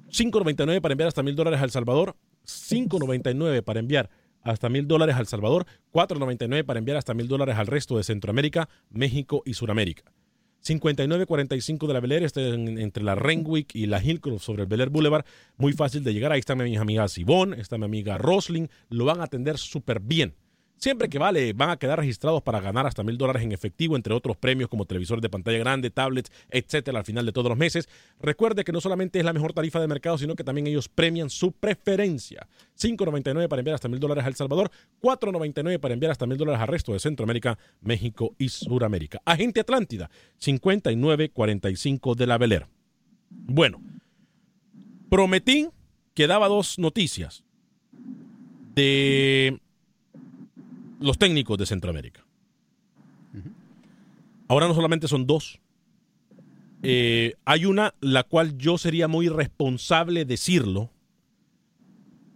[SPEAKER 1] 5.99 para enviar hasta mil dólares a El Salvador. 5.99 para enviar hasta mil dólares a El Salvador. 4.99 para enviar hasta mil dólares al resto de Centroamérica, México y Sudamérica. 5945 de la Bel Air, este en- entre la Renwick y la Hillcroft sobre el Bel Air Boulevard. Muy fácil de llegar. Ahí están mis amigas Ivonne, está mi amiga Rosling. Lo van a atender súper bien. Siempre que vale, van a quedar registrados para ganar hasta mil dólares en efectivo, entre otros premios como televisores de pantalla grande, tablets, etcétera, al final de todos los meses. Recuerde que no solamente es la mejor tarifa de mercado, sino que también ellos premian su preferencia. 5.99 para enviar hasta mil dólares a El Salvador, 4.99 para enviar hasta mil dólares al resto de Centroamérica, México y Suramérica. Agente Atlántida, 5945 de la Bel Air. Bueno, prometí que daba dos noticias de los técnicos de Centroamérica. Ahora no solamente son dos. Eh, hay una la cual yo sería muy responsable decirlo,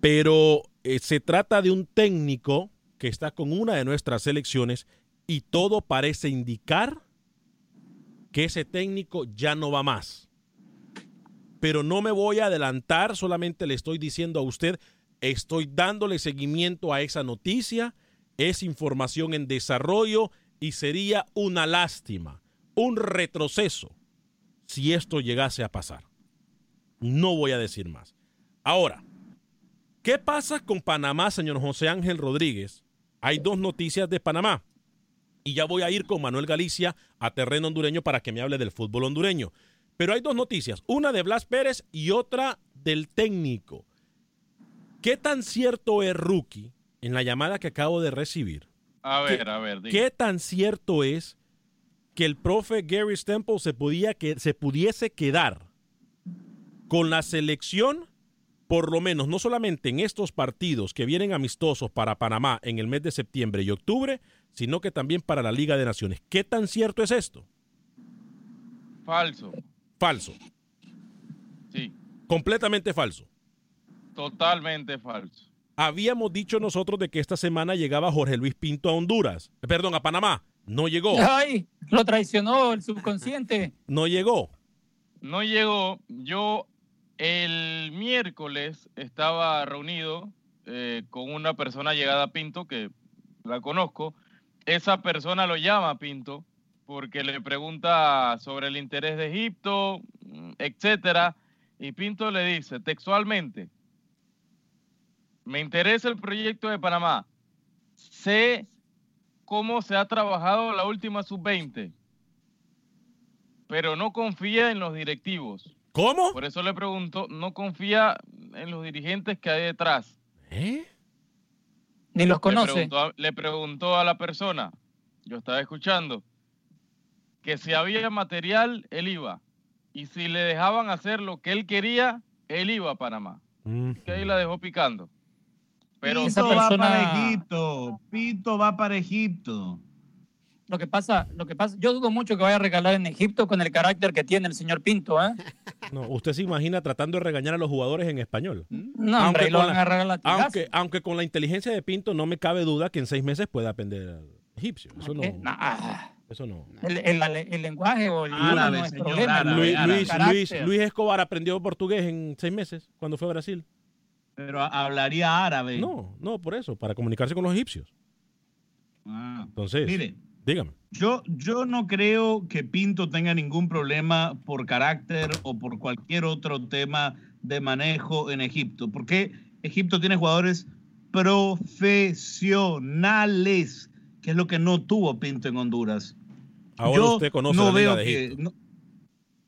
[SPEAKER 1] pero eh, se trata de un técnico que está con una de nuestras selecciones y todo parece indicar que ese técnico ya no va más. Pero no me voy a adelantar, solamente le estoy diciendo a usted, estoy dándole seguimiento a esa noticia, es información en desarrollo y sería una lástima, un retroceso si esto llegase a pasar. No voy a decir más. Ahora, ¿qué pasa con Panamá, señor José Ángel Rodríguez? Hay dos noticias de Panamá. Y ya voy a ir con Manuel Galicia a terreno hondureño para que me hable del fútbol hondureño. Pero hay dos noticias, una de Blas Pérez y otra del técnico. ¿Qué tan cierto es Rookie en la llamada que acabo de recibir?
[SPEAKER 4] A
[SPEAKER 1] ¿Qué-
[SPEAKER 4] ver, a ver.
[SPEAKER 1] ¿Qué tan cierto es que el profe Gary Stemple se, podía que, se pudiese quedar con la selección, por lo menos, no solamente en estos partidos que vienen amistosos para Panamá en el mes de septiembre y octubre, sino que también para la Liga de Naciones? ¿Qué tan cierto es esto?
[SPEAKER 4] Falso.
[SPEAKER 1] Falso.
[SPEAKER 4] Sí,
[SPEAKER 1] Completamente falso.
[SPEAKER 4] totalmente falso.
[SPEAKER 1] Habíamos dicho nosotros de que esta semana llegaba Jorge Luis Pinto a Honduras, perdón, a Panamá. No llegó.
[SPEAKER 3] Ay, lo traicionó el subconsciente.
[SPEAKER 1] No llegó.
[SPEAKER 4] No llegó. Yo el miércoles estaba reunido eh, con una persona llegada a Pinto que la conozco. Esa persona lo llama a Pinto porque le pregunta sobre el interés de Egipto, mm, etcétera. Y Pinto le dice textualmente: Me interesa el proyecto de Panamá. Sé cómo se ha trabajado la última sub-20, pero no confía en los directivos.
[SPEAKER 1] ¿Cómo?
[SPEAKER 4] Por eso le pregunto, no confía en los dirigentes que hay detrás.
[SPEAKER 1] ¿Eh?
[SPEAKER 3] Ni los
[SPEAKER 4] Le
[SPEAKER 3] conoce.
[SPEAKER 4] preguntó, a, le preguntó a la persona, yo estaba escuchando, que si había material, él iba. Y si le dejaban hacer lo que él quería, él iba a Panamá. Que ahí la dejó picando. Pero
[SPEAKER 5] Pinto
[SPEAKER 3] esa
[SPEAKER 5] va para Egipto. Pinto va para Egipto.
[SPEAKER 3] Lo que pasa, lo que pasa, yo dudo mucho que vaya a regalar en Egipto con el carácter que tiene el señor Pinto, ¿eh? [laughs]
[SPEAKER 1] No, usted se imagina tratando de regañar a los jugadores en español.
[SPEAKER 3] No, hombre, ahí lo van a agarrar a
[SPEAKER 1] aunque, aunque con la inteligencia de Pinto no me cabe duda que en seis meses pueda aprender al egipcio. Eso no.
[SPEAKER 3] Nah,
[SPEAKER 1] Eso no.
[SPEAKER 3] el, el- el lenguaje o el
[SPEAKER 5] Árabe,
[SPEAKER 3] no es
[SPEAKER 5] señor,
[SPEAKER 3] problema.
[SPEAKER 5] árabe,
[SPEAKER 1] Luis,
[SPEAKER 5] árabe.
[SPEAKER 1] Luis,
[SPEAKER 3] Carácter.
[SPEAKER 1] Luis, Luis Escobar aprendió portugués en seis meses cuando fue a Brasil.
[SPEAKER 5] Pero hablaría árabe.
[SPEAKER 1] No, no, por eso, para comunicarse con los egipcios.
[SPEAKER 5] Ah.
[SPEAKER 1] Entonces,
[SPEAKER 5] Mire,
[SPEAKER 1] dígame.
[SPEAKER 5] Yo, yo no creo que Pinto tenga ningún problema por carácter o por cualquier otro tema de manejo en Egipto, porque Egipto tiene jugadores profesionales, que es lo que no tuvo Pinto en Honduras.
[SPEAKER 1] Ahora
[SPEAKER 5] Yo
[SPEAKER 1] usted conoce
[SPEAKER 5] no
[SPEAKER 1] la Liga de
[SPEAKER 5] que-
[SPEAKER 1] Egipto.
[SPEAKER 5] no-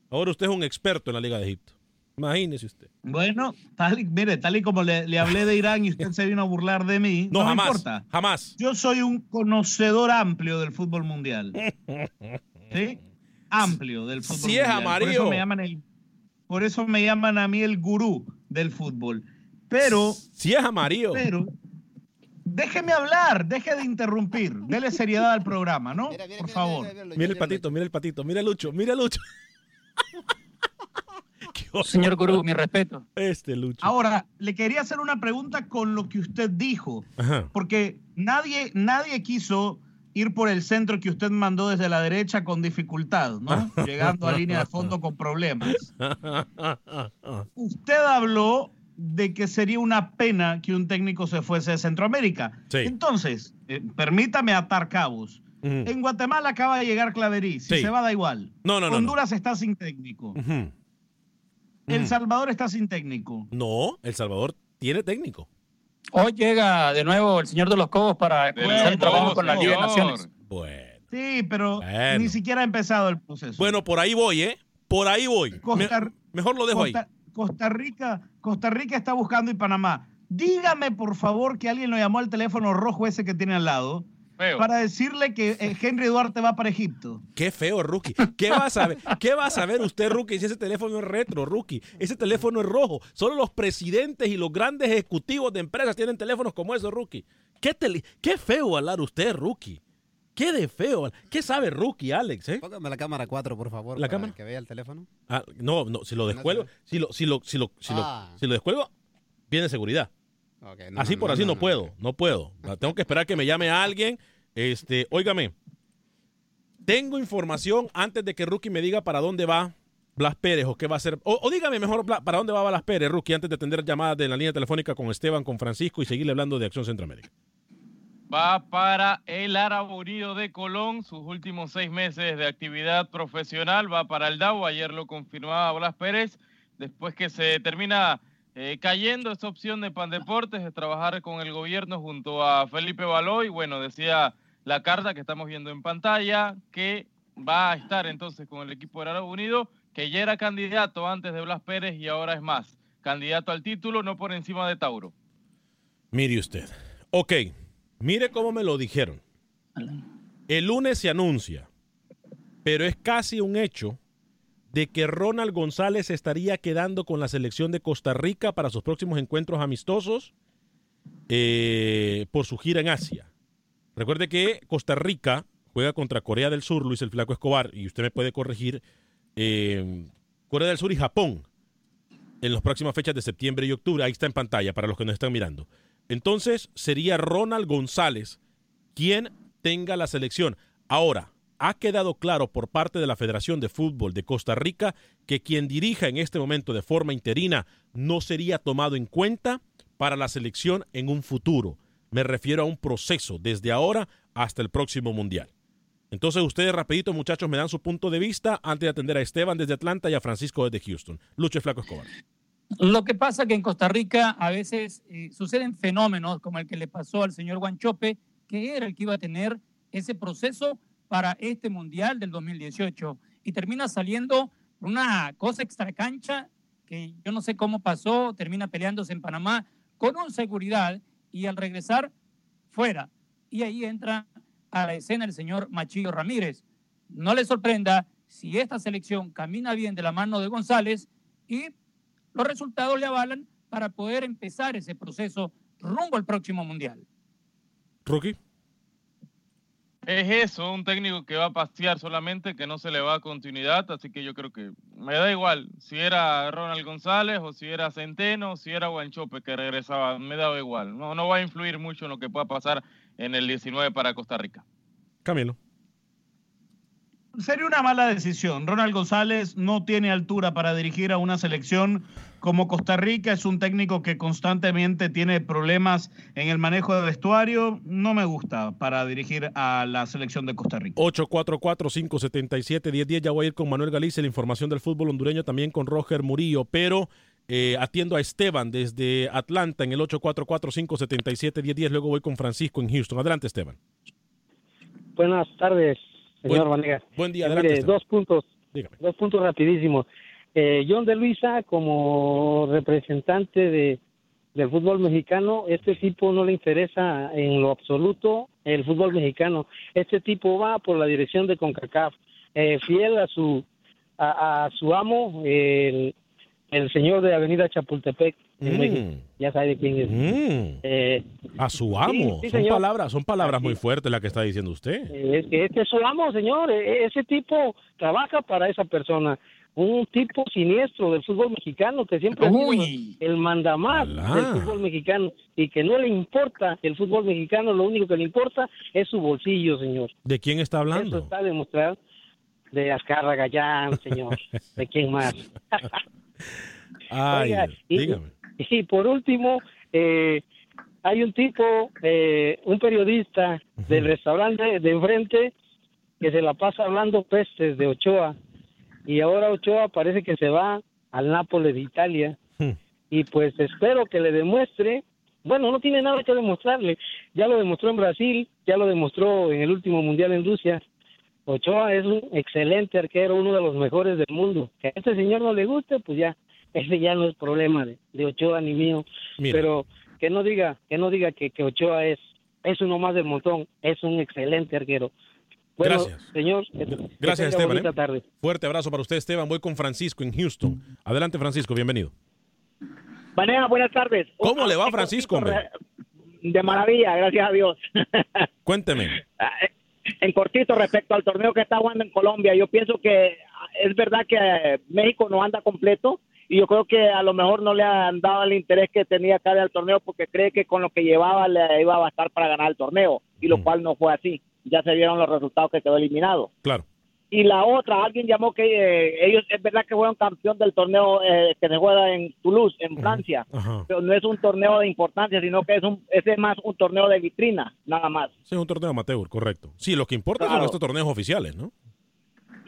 [SPEAKER 1] Ahora usted es un experto en la Liga de Egipto. Imagínese usted.
[SPEAKER 5] bueno, tal y, mire, tal y como le, le hablé de Irán y usted se vino a burlar de mí,
[SPEAKER 1] No,
[SPEAKER 5] no, me
[SPEAKER 1] jamás.
[SPEAKER 5] importa.
[SPEAKER 1] Jamás.
[SPEAKER 5] Yo soy un conocedor amplio del fútbol mundial. [laughs] ¿Sí? Amplio del fútbol
[SPEAKER 1] Si es
[SPEAKER 5] mundial. Por
[SPEAKER 1] amarillo.
[SPEAKER 5] eso, me llaman el- por eso me llaman a mí el gurú del fútbol. Pero,
[SPEAKER 1] Si es amarillo.
[SPEAKER 5] pero, déjeme hablar, deje de interrumpir. Dele seriedad al programa, ¿no? Por favor.
[SPEAKER 1] Mira el patito, mira el patito, mira Lucho, mira Lucho. [laughs] [laughs]
[SPEAKER 3] Señor Gurú, mi respeto.
[SPEAKER 1] Este Lucho.
[SPEAKER 5] Ahora, le quería hacer una pregunta con lo que usted dijo.
[SPEAKER 1] Ajá.
[SPEAKER 5] porque nadie, nadie quiso ir por el centro que usted mandó desde la derecha con dificultad, ¿no? [laughs] Llegando a línea de fondo con problemas. [laughs] Usted habló de que sería una pena que un técnico se fuese de Centroamérica.
[SPEAKER 1] Sí.
[SPEAKER 5] Entonces, eh, permítame atar cabos. En Guatemala acaba de llegar Claverí. Si
[SPEAKER 1] Sí.
[SPEAKER 5] se va, da igual.
[SPEAKER 1] No, no, no, no.
[SPEAKER 5] Honduras está sin técnico.
[SPEAKER 1] Ujú.
[SPEAKER 5] El
[SPEAKER 1] Ujú.
[SPEAKER 5] Salvador está sin técnico.
[SPEAKER 1] No, El Salvador tiene técnico.
[SPEAKER 3] Hoy llega de nuevo el señor de los Cobos para comenzar el trabajo con la Liga de Naciones.
[SPEAKER 1] Bueno.
[SPEAKER 5] Sí, pero
[SPEAKER 1] Bueno.
[SPEAKER 5] ni siquiera ha empezado el proceso.
[SPEAKER 1] Bueno, por ahí voy, ¿eh? Por ahí voy. Me- mejor lo dejo ahí.
[SPEAKER 5] Costa, Costa Rica, Costa Rica está buscando y Panamá. Dígame, por favor, que alguien lo llamó al teléfono rojo ese que tiene al lado
[SPEAKER 4] Feo.
[SPEAKER 5] para decirle que eh, Henry Duarte va para Egipto.
[SPEAKER 1] Qué feo, Rookie. ¿Qué va a saber? ¿Qué va a saber usted, Rookie, si ese teléfono es retro, Rookie? Ese teléfono es rojo. Solo los presidentes y los grandes ejecutivos de empresas tienen teléfonos como esos, Rookie. ¿Qué, tele- qué feo hablar usted, Rookie. Qué de feo. ¿Qué sabe Rookie, Alex? eh?
[SPEAKER 7] Póngame la cámara 4, por favor.
[SPEAKER 1] ¿La
[SPEAKER 7] para
[SPEAKER 1] cámara?
[SPEAKER 7] Que vea el teléfono.
[SPEAKER 1] Ah, no, no, si lo descuelgo, si lo, si lo, si lo, si lo,
[SPEAKER 7] Ah.
[SPEAKER 1] si lo descuelgo, viene seguridad.
[SPEAKER 7] No,
[SPEAKER 1] así
[SPEAKER 7] no,
[SPEAKER 1] por
[SPEAKER 7] no,
[SPEAKER 1] así no,
[SPEAKER 7] no,
[SPEAKER 1] puedo, no puedo. Tengo que esperar que me llame alguien. Este, óigame, tengo información antes de que Rookie me diga para dónde va Blas Pérez o qué va a hacer. O, o dígame mejor para dónde va Blas Pérez, Rookie, antes de atender llamadas de la línea telefónica con Esteban, con Francisco y seguirle hablando de Acción Centroamérica.
[SPEAKER 4] Va para el Árabe Unido de Colón, sus últimos seis meses de actividad profesional. Va para el DAO, ayer lo confirmaba Blas Pérez, después que se termina eh, cayendo esa opción de Pandeportes de trabajar con el gobierno junto a Felipe Baloy. Bueno, decía la carta que estamos viendo en pantalla, que va a estar entonces con el equipo del Árabe Unido, que ya era candidato antes de Blas Pérez y ahora es más, candidato al título, no por encima de Tauro.
[SPEAKER 1] Mire usted. Ok, mire cómo me lo dijeron. El lunes se anuncia, pero es casi un hecho de que Ronald González estaría quedando con la selección de Costa Rica para sus próximos encuentros amistosos eh, por su gira en Asia. Recuerde que Costa Rica juega contra Corea del Sur, Luis el Flaco Escobar, y usted me puede corregir, eh, Corea del Sur y Japón en las próximas fechas de septiembre y octubre. Ahí está en pantalla para los que nos están mirando. Entonces sería Ronald González quien tenga la selección. Ahora, ha quedado claro por parte de la Federación de Fútbol de Costa Rica que quien dirija en este momento de forma interina no sería tomado en cuenta para la selección en un futuro. Me refiero a un proceso desde ahora hasta el próximo Mundial. Entonces ustedes rapidito muchachos me dan su punto de vista antes de atender a Esteban desde Atlanta y a Francisco desde Houston. Lucho Flaco Escobar.
[SPEAKER 3] Lo que pasa que en Costa Rica a veces eh, suceden fenómenos como el que le pasó al señor Guanchope, que era el que iba a tener ese proceso para este Mundial del 2018 y termina saliendo una cosa extracancha que yo no sé cómo pasó, termina peleándose en Panamá con un seguridad y al regresar fuera. Y ahí entra a la escena el señor Machillo Ramírez. no le sorprenda si esta selección camina bien de la mano de González y los resultados le avalan para poder empezar ese proceso rumbo al próximo mundial.
[SPEAKER 1] Rookie.
[SPEAKER 4] Es eso, un técnico que va a pasear solamente, que no se le va a continuidad, así que yo creo que me da igual si era Ronald González o si era Centeno o si era Guanchope que regresaba, me da igual. No, no va a influir mucho en lo que pueda pasar en el 19 para Costa Rica.
[SPEAKER 1] Camilo.
[SPEAKER 5] Sería una mala decisión. Ronald González no tiene altura para dirigir a una selección como Costa Rica. Es un técnico que constantemente tiene problemas en el manejo de vestuario. No me gusta para dirigir a la selección de Costa Rica.
[SPEAKER 1] 844-577-1010. Ya voy a ir con Manuel Galicia, la información del fútbol hondureño, también con Roger Murillo, pero eh, atiendo a Esteban desde Atlanta en el 844-577-1010. Luego voy con Francisco en Houston. Adelante, Esteban.
[SPEAKER 10] Buenas tardes, señor
[SPEAKER 1] Buen-
[SPEAKER 10] Vanegas.
[SPEAKER 1] buen día,
[SPEAKER 10] Eh,
[SPEAKER 1] adelante,
[SPEAKER 10] mire,
[SPEAKER 1] Esteban.
[SPEAKER 10] dos puntos. Dos puntos rapidísimos. Eh, John de Luisa, como representante de, del fútbol mexicano, este tipo no le interesa en lo absoluto el fútbol mexicano. Este tipo va por la dirección de CONCACAF, eh, fiel a su a, a su amo, el, el señor de Avenida Chapultepec.
[SPEAKER 1] Mm.
[SPEAKER 10] Ya sabe de quién es.
[SPEAKER 1] Mm.
[SPEAKER 10] Eh,
[SPEAKER 1] A su amo.
[SPEAKER 10] sí,
[SPEAKER 1] son palabras, son palabras muy fuertes las que está diciendo usted.
[SPEAKER 10] Es que este es su amo, señor. E- Ese tipo trabaja para esa persona. Un tipo siniestro del fútbol mexicano que siempre ha sido el mandamás del fútbol mexicano y que no le importa el fútbol mexicano, lo único que le importa es su bolsillo, señor.
[SPEAKER 1] ¿De quién está
[SPEAKER 10] Eso
[SPEAKER 1] hablando?
[SPEAKER 10] está demostrado de Azcárraga Gallán, señor. [laughs] ¿De quién más?
[SPEAKER 1] Ay,
[SPEAKER 10] Oiga, y,
[SPEAKER 1] dígame.
[SPEAKER 10] y por último, eh, hay un tipo, eh, un periodista del restaurante de enfrente que se la pasa hablando pestes de Ochoa. Y ahora Ochoa parece que se va al Nápoles de Italia. Y pues espero que le demuestre, bueno, no tiene nada que demostrarle. Ya lo demostró en Brasil, ya lo demostró en el último Mundial en Rusia. Ochoa es un excelente arquero, uno de los mejores del mundo. Que a este señor no le guste, pues ya, ese ya no es problema de, de Ochoa ni mío.
[SPEAKER 1] Mira.
[SPEAKER 10] Pero que no diga, que no diga que, que Ochoa es, es uno más del montón, es un excelente arquero. Bueno,
[SPEAKER 1] Gracias.
[SPEAKER 10] señor,
[SPEAKER 1] Gracias, Esteban. ¿eh?
[SPEAKER 10] tarde.
[SPEAKER 1] Fuerte abrazo para usted, Esteban. Voy con Francisco en Houston. Adelante, Francisco, bienvenido.
[SPEAKER 11] Vanega, buenas tardes.
[SPEAKER 1] ¿Cómo le va, Francisco, hombre?
[SPEAKER 11] De maravilla, gracias a Dios. [laughs]
[SPEAKER 1] Cuénteme.
[SPEAKER 11] en cortito respecto al torneo que está jugando en Colombia, yo pienso que es verdad que eh, México no anda completo y yo creo que a lo mejor no le han dado el interés que tenía acá al torneo porque cree que con lo que llevaba le iba a bastar para ganar el torneo y lo cual no fue así. Ya se vieron los resultados que quedó eliminado.
[SPEAKER 1] Claro.
[SPEAKER 11] Y la otra, alguien llamó que eh, ellos, es verdad que fueron campeón del torneo eh, que se juega en Toulouse, en Francia, pero no es un torneo de importancia, sino que es, un, ese es más un torneo de vitrina, nada más.
[SPEAKER 1] Sí, es un torneo amateur, correcto. Sí, lo que importa son
[SPEAKER 11] Claro.
[SPEAKER 1] estos torneos oficiales, ¿no?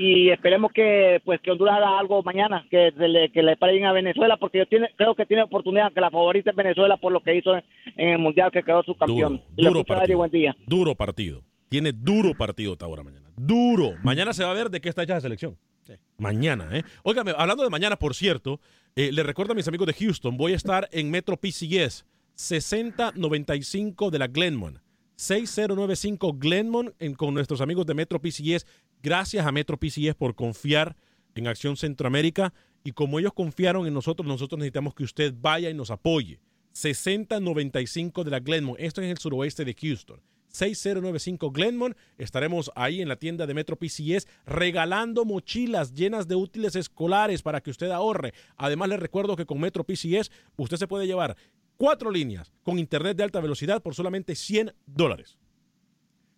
[SPEAKER 11] Y esperemos que pues que Honduras haga algo mañana, que se le, que le pare bien a Venezuela, porque yo tiene, creo que tiene oportunidad, que la favorita es Venezuela por lo que hizo en, en el Mundial que quedó su campeón.
[SPEAKER 1] Duro partido.
[SPEAKER 11] buen día.
[SPEAKER 1] Duro partido. Tiene duro partido Taura mañana. Duro. Mañana se va a ver de qué está hecha la selección. Mañana, ¿eh? Óigame, hablando de mañana, por cierto, eh, le recuerdo a mis amigos de Houston, voy a estar en Metro PCS 6095 de la Glenmont. 6095 Glenmont en- con nuestros amigos de Metro PCS. Gracias a Metro PCS por confiar en Acción Centroamérica. Y como ellos confiaron en nosotros, nosotros necesitamos que usted vaya y nos apoye. 6095 de la Glenmont. Esto es en el suroeste de Houston. 6095 Glenmont. Estaremos ahí en la tienda de Metro PCS regalando mochilas llenas de útiles escolares para que usted ahorre. Además, les recuerdo que con Metro PCS usted se puede llevar cuatro líneas con internet de alta velocidad por solamente 100 dólares.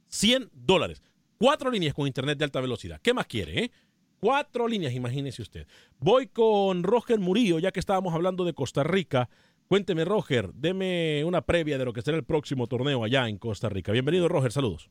[SPEAKER 1] 100 dólares. Cuatro líneas con internet de alta velocidad. ¿Qué más quiere, eh? Cuatro líneas, imagínese usted. Voy con Roger Murillo, ya que estábamos hablando de Costa Rica. Cuénteme, Roger, deme una previa de lo que será el próximo torneo allá en Costa Rica. Bienvenido, Roger, saludos.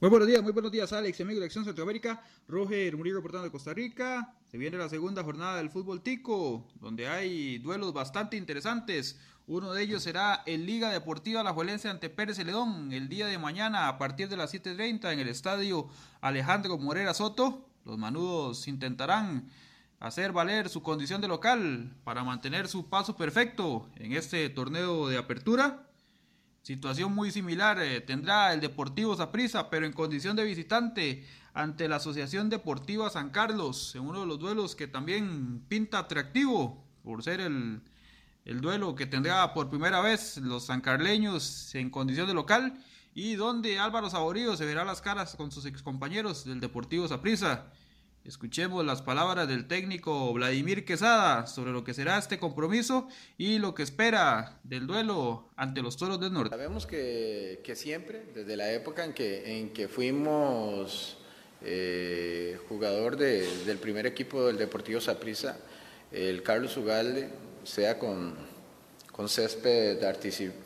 [SPEAKER 12] Muy buenos días, muy buenos días, Alex, amigo de Acción Centroamérica. Roger Murillo reportando de Costa Rica. Se viene la segunda jornada del fútbol tico, donde hay duelos bastante interesantes. Uno de ellos será el Liga Deportiva La Juelense ante Pérez Celedón el día de mañana a partir de las 7:30 en el estadio Alejandro Morera Soto. Los manudos intentarán hacer valer su condición de local para mantener su paso perfecto en este torneo de apertura. Situación muy similar eh, tendrá el Deportivo Saprissa, pero en condición de visitante ante la Asociación Deportiva San Carlos, en uno de los duelos que también pinta atractivo por ser el, el duelo que tendrá por primera vez los sancarleños en condición de local y donde Álvaro Saborío se verá las caras con sus excompañeros del Deportivo Saprissa. Escuchemos las palabras del técnico Vladimir Quesada sobre lo que será este compromiso y lo que espera del duelo ante los Toros del Norte.
[SPEAKER 13] Sabemos que, que siempre, desde la época en que, en que fuimos eh, jugador de, del primer equipo del Deportivo Saprissa, el Carlos Ugalde, sea con, con césped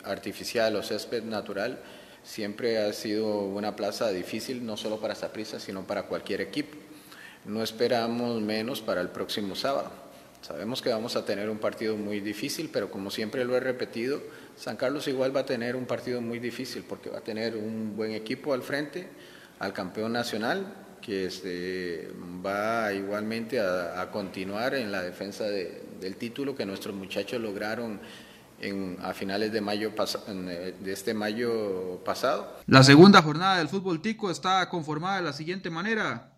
[SPEAKER 13] artificial o césped natural, siempre ha sido una plaza difícil, no solo para Saprissa, sino para cualquier equipo. No esperamos menos para el próximo sábado. Sabemos que vamos a tener un partido muy difícil, pero como siempre lo he repetido, San Carlos igual va a tener un partido muy difícil porque va a tener un buen equipo al frente, al campeón nacional, que este, va igualmente a, continuar en la defensa del título que nuestros muchachos lograron a finales de mayo eh, de este mayo pasado.
[SPEAKER 12] La segunda jornada del fútbol tico está conformada de la siguiente manera.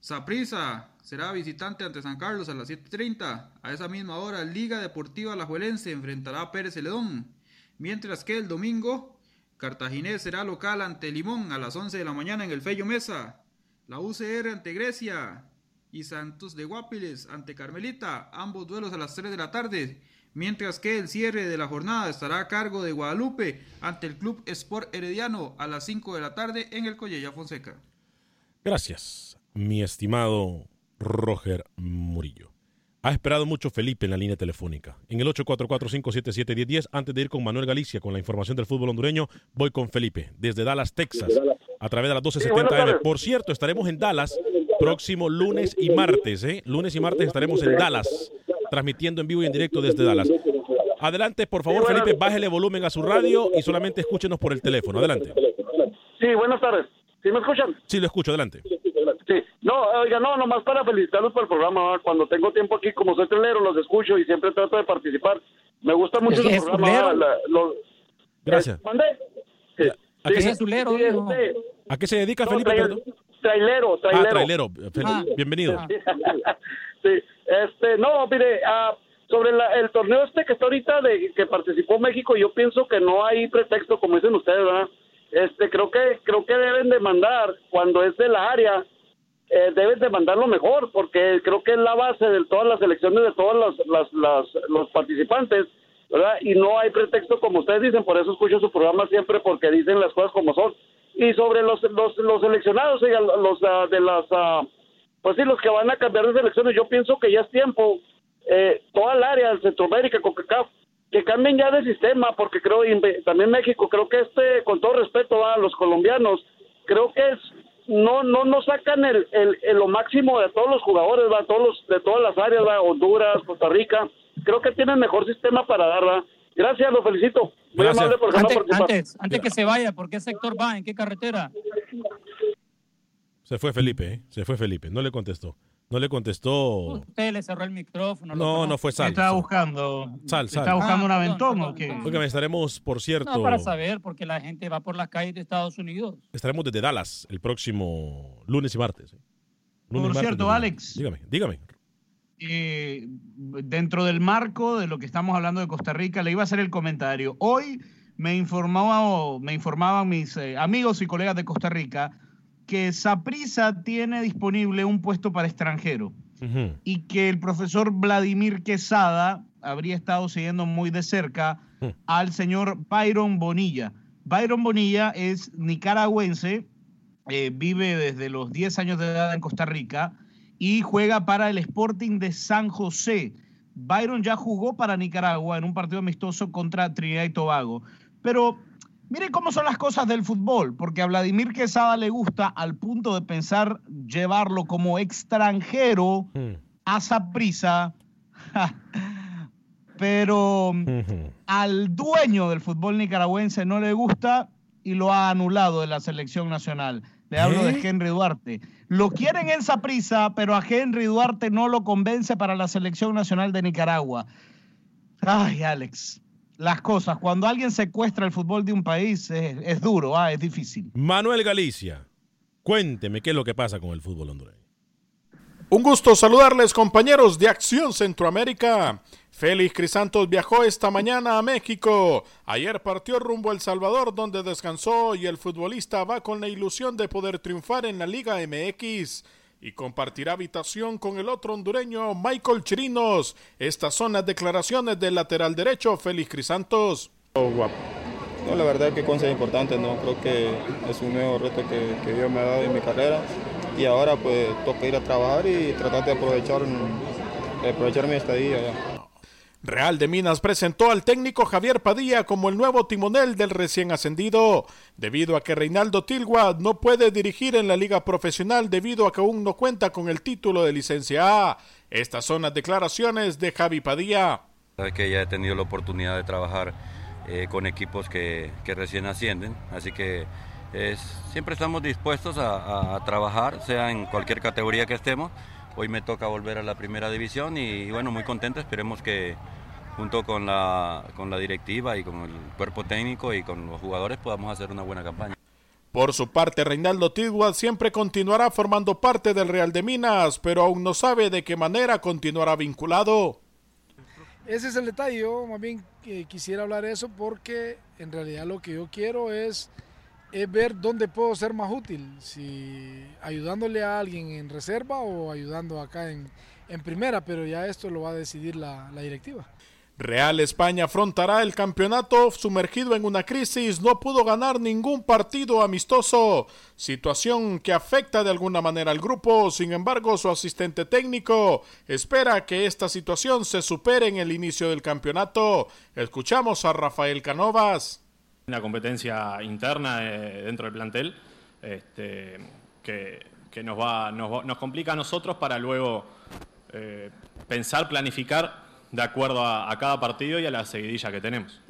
[SPEAKER 12] Saprisa será visitante ante San Carlos a las 7.30. A esa misma hora, Liga Deportiva Alajuelense enfrentará a Pérez Celedón. Mientras que el domingo, Cartaginés será local ante Limón a las 11 de la mañana en el Fello Mesa. La UCR ante Grecia y Santos de Guapiles ante Carmelita, ambos duelos a las 3 de la tarde. Mientras que el cierre de la jornada estará a cargo de Guadalupe ante el Club Sport Herediano a las 5 de la tarde en el Collella Fonseca.
[SPEAKER 1] Gracias mi estimado Roger Murillo. Ha esperado mucho Felipe en la línea telefónica. En el 844-577-1010, antes de ir con Manuel Galicia con la información del fútbol hondureño, voy con Felipe, desde Dallas, Texas, a través de las 1270 AM. Por cierto, estaremos en Dallas próximo lunes y martes. ¿eh? Lunes y martes estaremos en Dallas, transmitiendo en vivo y en directo desde Dallas. Adelante, por favor, Felipe, bájele volumen a su radio y solamente escúchenos por el teléfono. Adelante.
[SPEAKER 14] Sí, buenas tardes. ¿Sí me escuchan?
[SPEAKER 1] Sí, lo escucho. Adelante.
[SPEAKER 14] Sí, no, oiga, no, nomás para felicitarlos por el programa. Cuando tengo tiempo aquí, como soy telero, los escucho y siempre trato de participar. Me gusta mucho el programa.
[SPEAKER 1] Gracias.
[SPEAKER 14] Eh,
[SPEAKER 1] ¿A, qué se, este, ¿A qué se dedica Felipe?
[SPEAKER 14] trailero, trailero.
[SPEAKER 1] Ah, trailero. Ah. bienvenido.
[SPEAKER 14] sí, este, no, mire, ah, sobre el torneo este que está ahorita de que participó México, yo pienso que no hay pretexto, como dicen ustedes, ¿verdad? Este, creo que creo que deben de mandar cuando es de la área eh, deben de mandarlo mejor, porque creo que es la base de todas las elecciones de todos los, los participantes, ¿verdad? Y no hay pretexto, como ustedes dicen, por eso escucho su programa siempre, porque dicen las cosas como son. Y sobre los, los, los seleccionados, los ah, de las, uh, pues sí, los que van a cambiar de selecciones, yo pienso que ya es tiempo, eh, toda el área de Centroamérica, CONCACAF, que cambien ya de sistema, porque creo, también México, creo que este, con todo respeto a los colombianos, creo que es no no no sacan el, el, lo máximo de todos los jugadores, ¿va? todos los, de todas las áreas, ¿va? Honduras, Costa Rica. Creo que tienen mejor sistema para dar, ¿va? Gracias, lo felicito. Muy amable por
[SPEAKER 3] antes, antes, antes que se vaya, ¿por qué sector va? ¿En qué carretera?
[SPEAKER 1] Se fue Felipe, ¿eh? se fue Felipe, no le contestó. No le contestó.
[SPEAKER 3] Usted le cerró el micrófono.
[SPEAKER 1] No, no fue Sal.
[SPEAKER 5] Estaba buscando.
[SPEAKER 1] Sal, Sal.
[SPEAKER 5] ¿Está buscando un aventón o qué?
[SPEAKER 1] Porque estaremos, por cierto.
[SPEAKER 3] No, para saber, porque la gente va por las calles de Estados Unidos.
[SPEAKER 1] Estaremos desde Dallas el próximo lunes y martes. ¿eh?
[SPEAKER 5] por cierto, Alex.
[SPEAKER 1] Dígame, dígame.
[SPEAKER 5] Eh, dentro del marco de lo que estamos hablando de Costa Rica, le iba a hacer el comentario. Hoy me, informaba, me informaban mis eh, amigos y colegas de Costa Rica que Saprisa tiene disponible un puesto para extranjero y que el profesor Vladimir Quesada habría estado siguiendo muy de cerca al señor Byron Bonilla. Byron Bonilla es nicaragüense, eh, vive desde los 10 años de edad en Costa Rica y juega para el Sporting de San José. Byron ya jugó para Nicaragua en un partido amistoso contra Trinidad y Tobago. Pero Miren cómo son las cosas del fútbol, porque a Vladimir Quesada le gusta al punto de pensar llevarlo como extranjero mm. a Saprisa, [laughs] pero al dueño del fútbol nicaragüense no le gusta y lo ha anulado de la selección nacional. Le hablo de. Henry Duarte. Lo quieren en Saprisa, pero a Henry Duarte no lo convence para la selección nacional de Nicaragua. Ay, Alex. las cosas. Cuando alguien secuestra el fútbol de un país es, es duro, ah, es difícil.
[SPEAKER 1] Manuel Galicia, cuénteme qué es lo que pasa con el fútbol hondureño.
[SPEAKER 15] Un gusto saludarles compañeros de Acción Centroamérica. Félix Crisantos viajó esta mañana a México. Ayer partió rumbo a El Salvador donde descansó y el futbolista va con la ilusión de poder triunfar en la Liga MX y compartirá habitación con el otro hondureño Michael Chirinos. Estas son las declaraciones del lateral derecho Félix Crisantos.
[SPEAKER 16] Oh, la verdad que cosas importantes, ¿no? Creo que es un nuevo reto que, que Dios me ha dado en mi carrera y ahora pues toca ir a trabajar y tratar de aprovechar, aprovechar mi estadía. Ya.
[SPEAKER 15] Real de Minas presentó al técnico Javier Padilla como el nuevo timonel del recién ascendido, debido a que Reinaldo Tilgua no puede dirigir en la liga profesional debido a que aún no cuenta con el título de licencia A. Estas son las declaraciones de Javi Padilla.
[SPEAKER 17] Sabes que ya he tenido la oportunidad de trabajar eh, con equipos que, que, recién ascienden, así que es, siempre estamos dispuestos a, a, a trabajar, sea en cualquier categoría que estemos hoy me toca volver a la primera división y, y, bueno, muy contento, esperemos que junto con la, con la directiva y con el cuerpo técnico y con los jugadores podamos hacer una buena campaña.
[SPEAKER 15] Por su parte, Reinaldo Tidwell siempre continuará formando parte del Real de Minas, pero aún no sabe de qué manera continuará vinculado.
[SPEAKER 18] Ese es el detalle, yo más bien eh, quisiera hablar de eso porque en realidad lo que yo quiero es es ver dónde puedo ser más útil, si ayudándole a alguien en reserva o ayudando acá en, en primera, pero ya esto lo va a decidir la, la, directiva.
[SPEAKER 15] Real España afrontará el campeonato sumergido en una crisis, no pudo ganar ningún partido amistoso, situación que afecta de alguna manera al grupo, sin embargo su asistente técnico espera que esta situación se supere en el inicio del campeonato. Escuchamos a Rafael Canovas
[SPEAKER 19] una competencia interna eh, dentro del plantel este, que, nos, va, nos, nos, complica a nosotros para luego eh, pensar, planificar de acuerdo a cada partido y a la seguidilla que tenemos.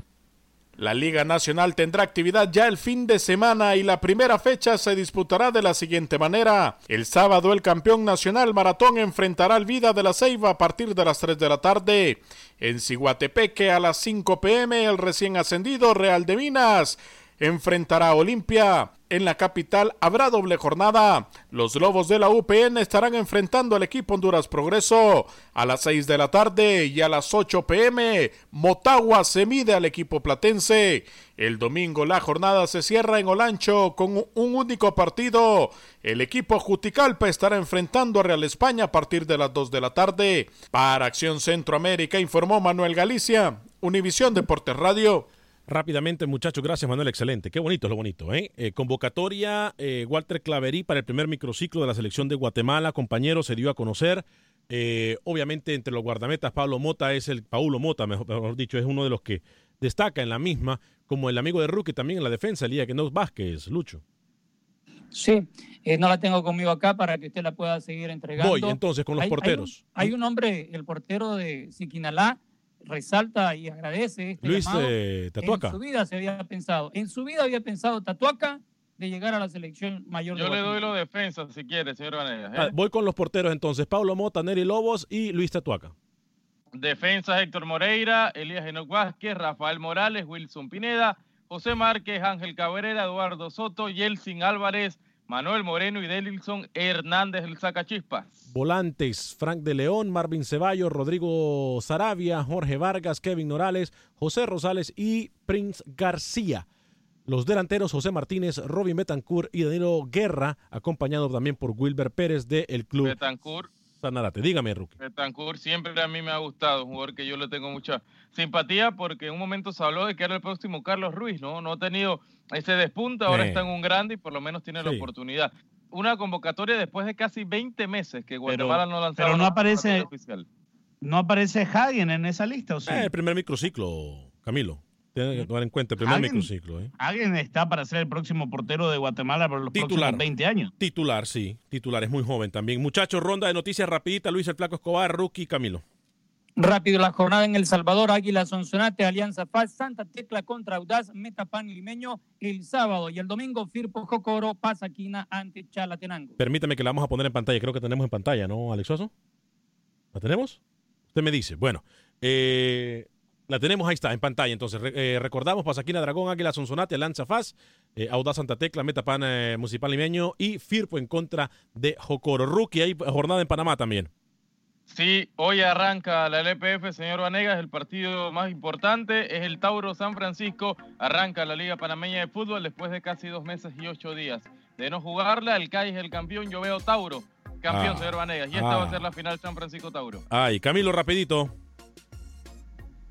[SPEAKER 15] La Liga Nacional tendrá actividad ya el fin de semana y la primera fecha se disputará de la siguiente manera. El sábado el campeón nacional Maratón enfrentará al Vida de la Ceiba a partir de las 3 de la tarde. En Ciguatepeque a las 5 pm el recién ascendido Real de Minas enfrentará a Olimpia. En la capital habrá doble jornada. Los Lobos de la UPN estarán enfrentando al equipo Honduras Progreso a las 6 de la tarde y a las 8 pm. Motagua se mide al equipo platense. El domingo la jornada se cierra en Olancho con un único partido. El equipo Juticalpa estará enfrentando a Real España a partir de las 2 de la tarde. Para Acción Centroamérica informó Manuel Galicia, Univisión Deportes Radio.
[SPEAKER 1] Rápidamente, muchachos, gracias Manuel, excelente. Qué bonito es lo bonito. ¿eh? eh convocatoria, eh, Walter Claverí para el primer microciclo de la selección de Guatemala, compañero, se dio a conocer. Eh, obviamente, entre los guardametas, Pablo Mota es el, Paulo Mota, mejor, mejor, dicho, es uno de los que destaca en la misma, como el amigo de Rookie también en la defensa, Elías que no Vázquez, Lucho.
[SPEAKER 3] Sí, no la tengo conmigo acá para que usted la pueda seguir entregando.
[SPEAKER 1] Voy entonces con los
[SPEAKER 3] hay,
[SPEAKER 1] porteros.
[SPEAKER 3] Hay un, hay un, hombre, el portero de Siquinalá, resalta y agradece este
[SPEAKER 1] Luis
[SPEAKER 3] llamado.
[SPEAKER 1] Eh, Tatuaca.
[SPEAKER 3] En su vida se había pensado, en su vida había pensado Tatuaca de llegar a la selección mayor
[SPEAKER 4] Yo
[SPEAKER 3] de
[SPEAKER 4] le doy los defensas si quiere, señor Vanegas. ¿eh?
[SPEAKER 1] Ah, voy con los porteros entonces, Pablo Mota, Neri Lobos y Luis Tatuaca.
[SPEAKER 4] Defensas Héctor Moreira, Elías Enoc Vázquez, Rafael Morales, Wilson Pineda, José Márquez, Ángel Cabrera, Eduardo Soto, Yelsin Álvarez, Manuel Moreno y Delilson Hernández el Sacachispas.
[SPEAKER 1] Volantes, Frank de León, Marvin Ceballos, Rodrigo Sarabia, Jorge Vargas, Kevin Morales, José Rosales y Prince García. Los delanteros José Martínez, Robin Betancourt y Danilo Guerra, acompañado también por Wilber Pérez del el club
[SPEAKER 4] Betancourt.
[SPEAKER 1] Sanarate. Dígame, Rookie.
[SPEAKER 4] Betancourt siempre a mí me ha gustado, un jugador que yo le tengo mucha simpatía porque en un momento se habló de que era el próximo Carlos Ruiz, ¿no? No ha tenido ese despunta, ahora
[SPEAKER 1] Eh.
[SPEAKER 4] está en un grande y por lo menos tiene la
[SPEAKER 5] Sí.
[SPEAKER 4] oportunidad. Una convocatoria después de casi 20 meses que Guatemala no lanzaba
[SPEAKER 5] pero no aparece-
[SPEAKER 4] oficial.
[SPEAKER 5] ¿No aparece Hagen en esa lista o sí?
[SPEAKER 1] Eh, el primer microciclo, Camilo. Tiene que tomar en cuenta el primer
[SPEAKER 5] Alguien-
[SPEAKER 1] microciclo. ¿eh?
[SPEAKER 5] Hagen está para ser el próximo portero de Guatemala por los
[SPEAKER 1] Titular.
[SPEAKER 5] próximos 20 años.
[SPEAKER 1] Titular, sí. Titular, es muy joven también. Muchachos, ronda de noticias rapidita. Luis el Flaco Escobar, Rookie, Camilo.
[SPEAKER 3] Rápido la jornada en El Salvador, Águila Sonsonate, Alianza Paz, Santa Tecla contra Audaz, Metapan Limeño el sábado y el domingo Firpo Jocoro, Pasaquina ante Chalatenango.
[SPEAKER 1] Permítame que la vamos a poner en pantalla. Creo que tenemos en pantalla, ¿no, Alex Oso? ¿La tenemos? Usted me dice. Bueno, eh, La tenemos ahí está, en pantalla. Entonces, eh, recordamos Pasaquina Dragón, Águila Sonsonate, Lanza Faz, eh, Audaz Santa Tecla, Metapan eh, Municipal Limeño y Firpo en contra de Jocoro. Rookie, hay jornada en Panamá también.
[SPEAKER 4] Sí, hoy arranca la LPF, señor Vanegas, el partido más importante es el Tauro San Francisco, arranca la Liga Panameña de Fútbol después de casi dos meses y ocho días de no jugarla, el CAI es el campeón, yo veo Tauro, campeón,
[SPEAKER 1] Ah.
[SPEAKER 4] señor Vanegas, y esta va
[SPEAKER 1] Ah.
[SPEAKER 4] a ser la final San Francisco-Tauro.
[SPEAKER 1] Ay, Camilo, rapidito.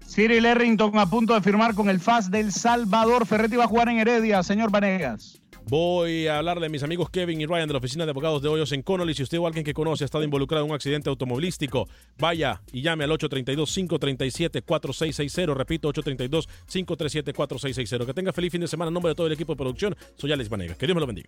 [SPEAKER 5] Cyril Errington a punto de firmar con el FAS del Salvador. Ferretti va a jugar en Heredia, señor Vanegas.
[SPEAKER 1] Voy a hablar de mis amigos Kevin y Ryan de la oficina de abogados de Hoyos en Connolly. Si usted o alguien que conoce ha estado involucrado en un accidente automovilístico, vaya y llame al 832-537-4660. Repito, 832-537-4660. Que tenga feliz fin de semana en nombre de todo el equipo de producción. Soy Alex Vanegas. Que Dios me lo bendiga.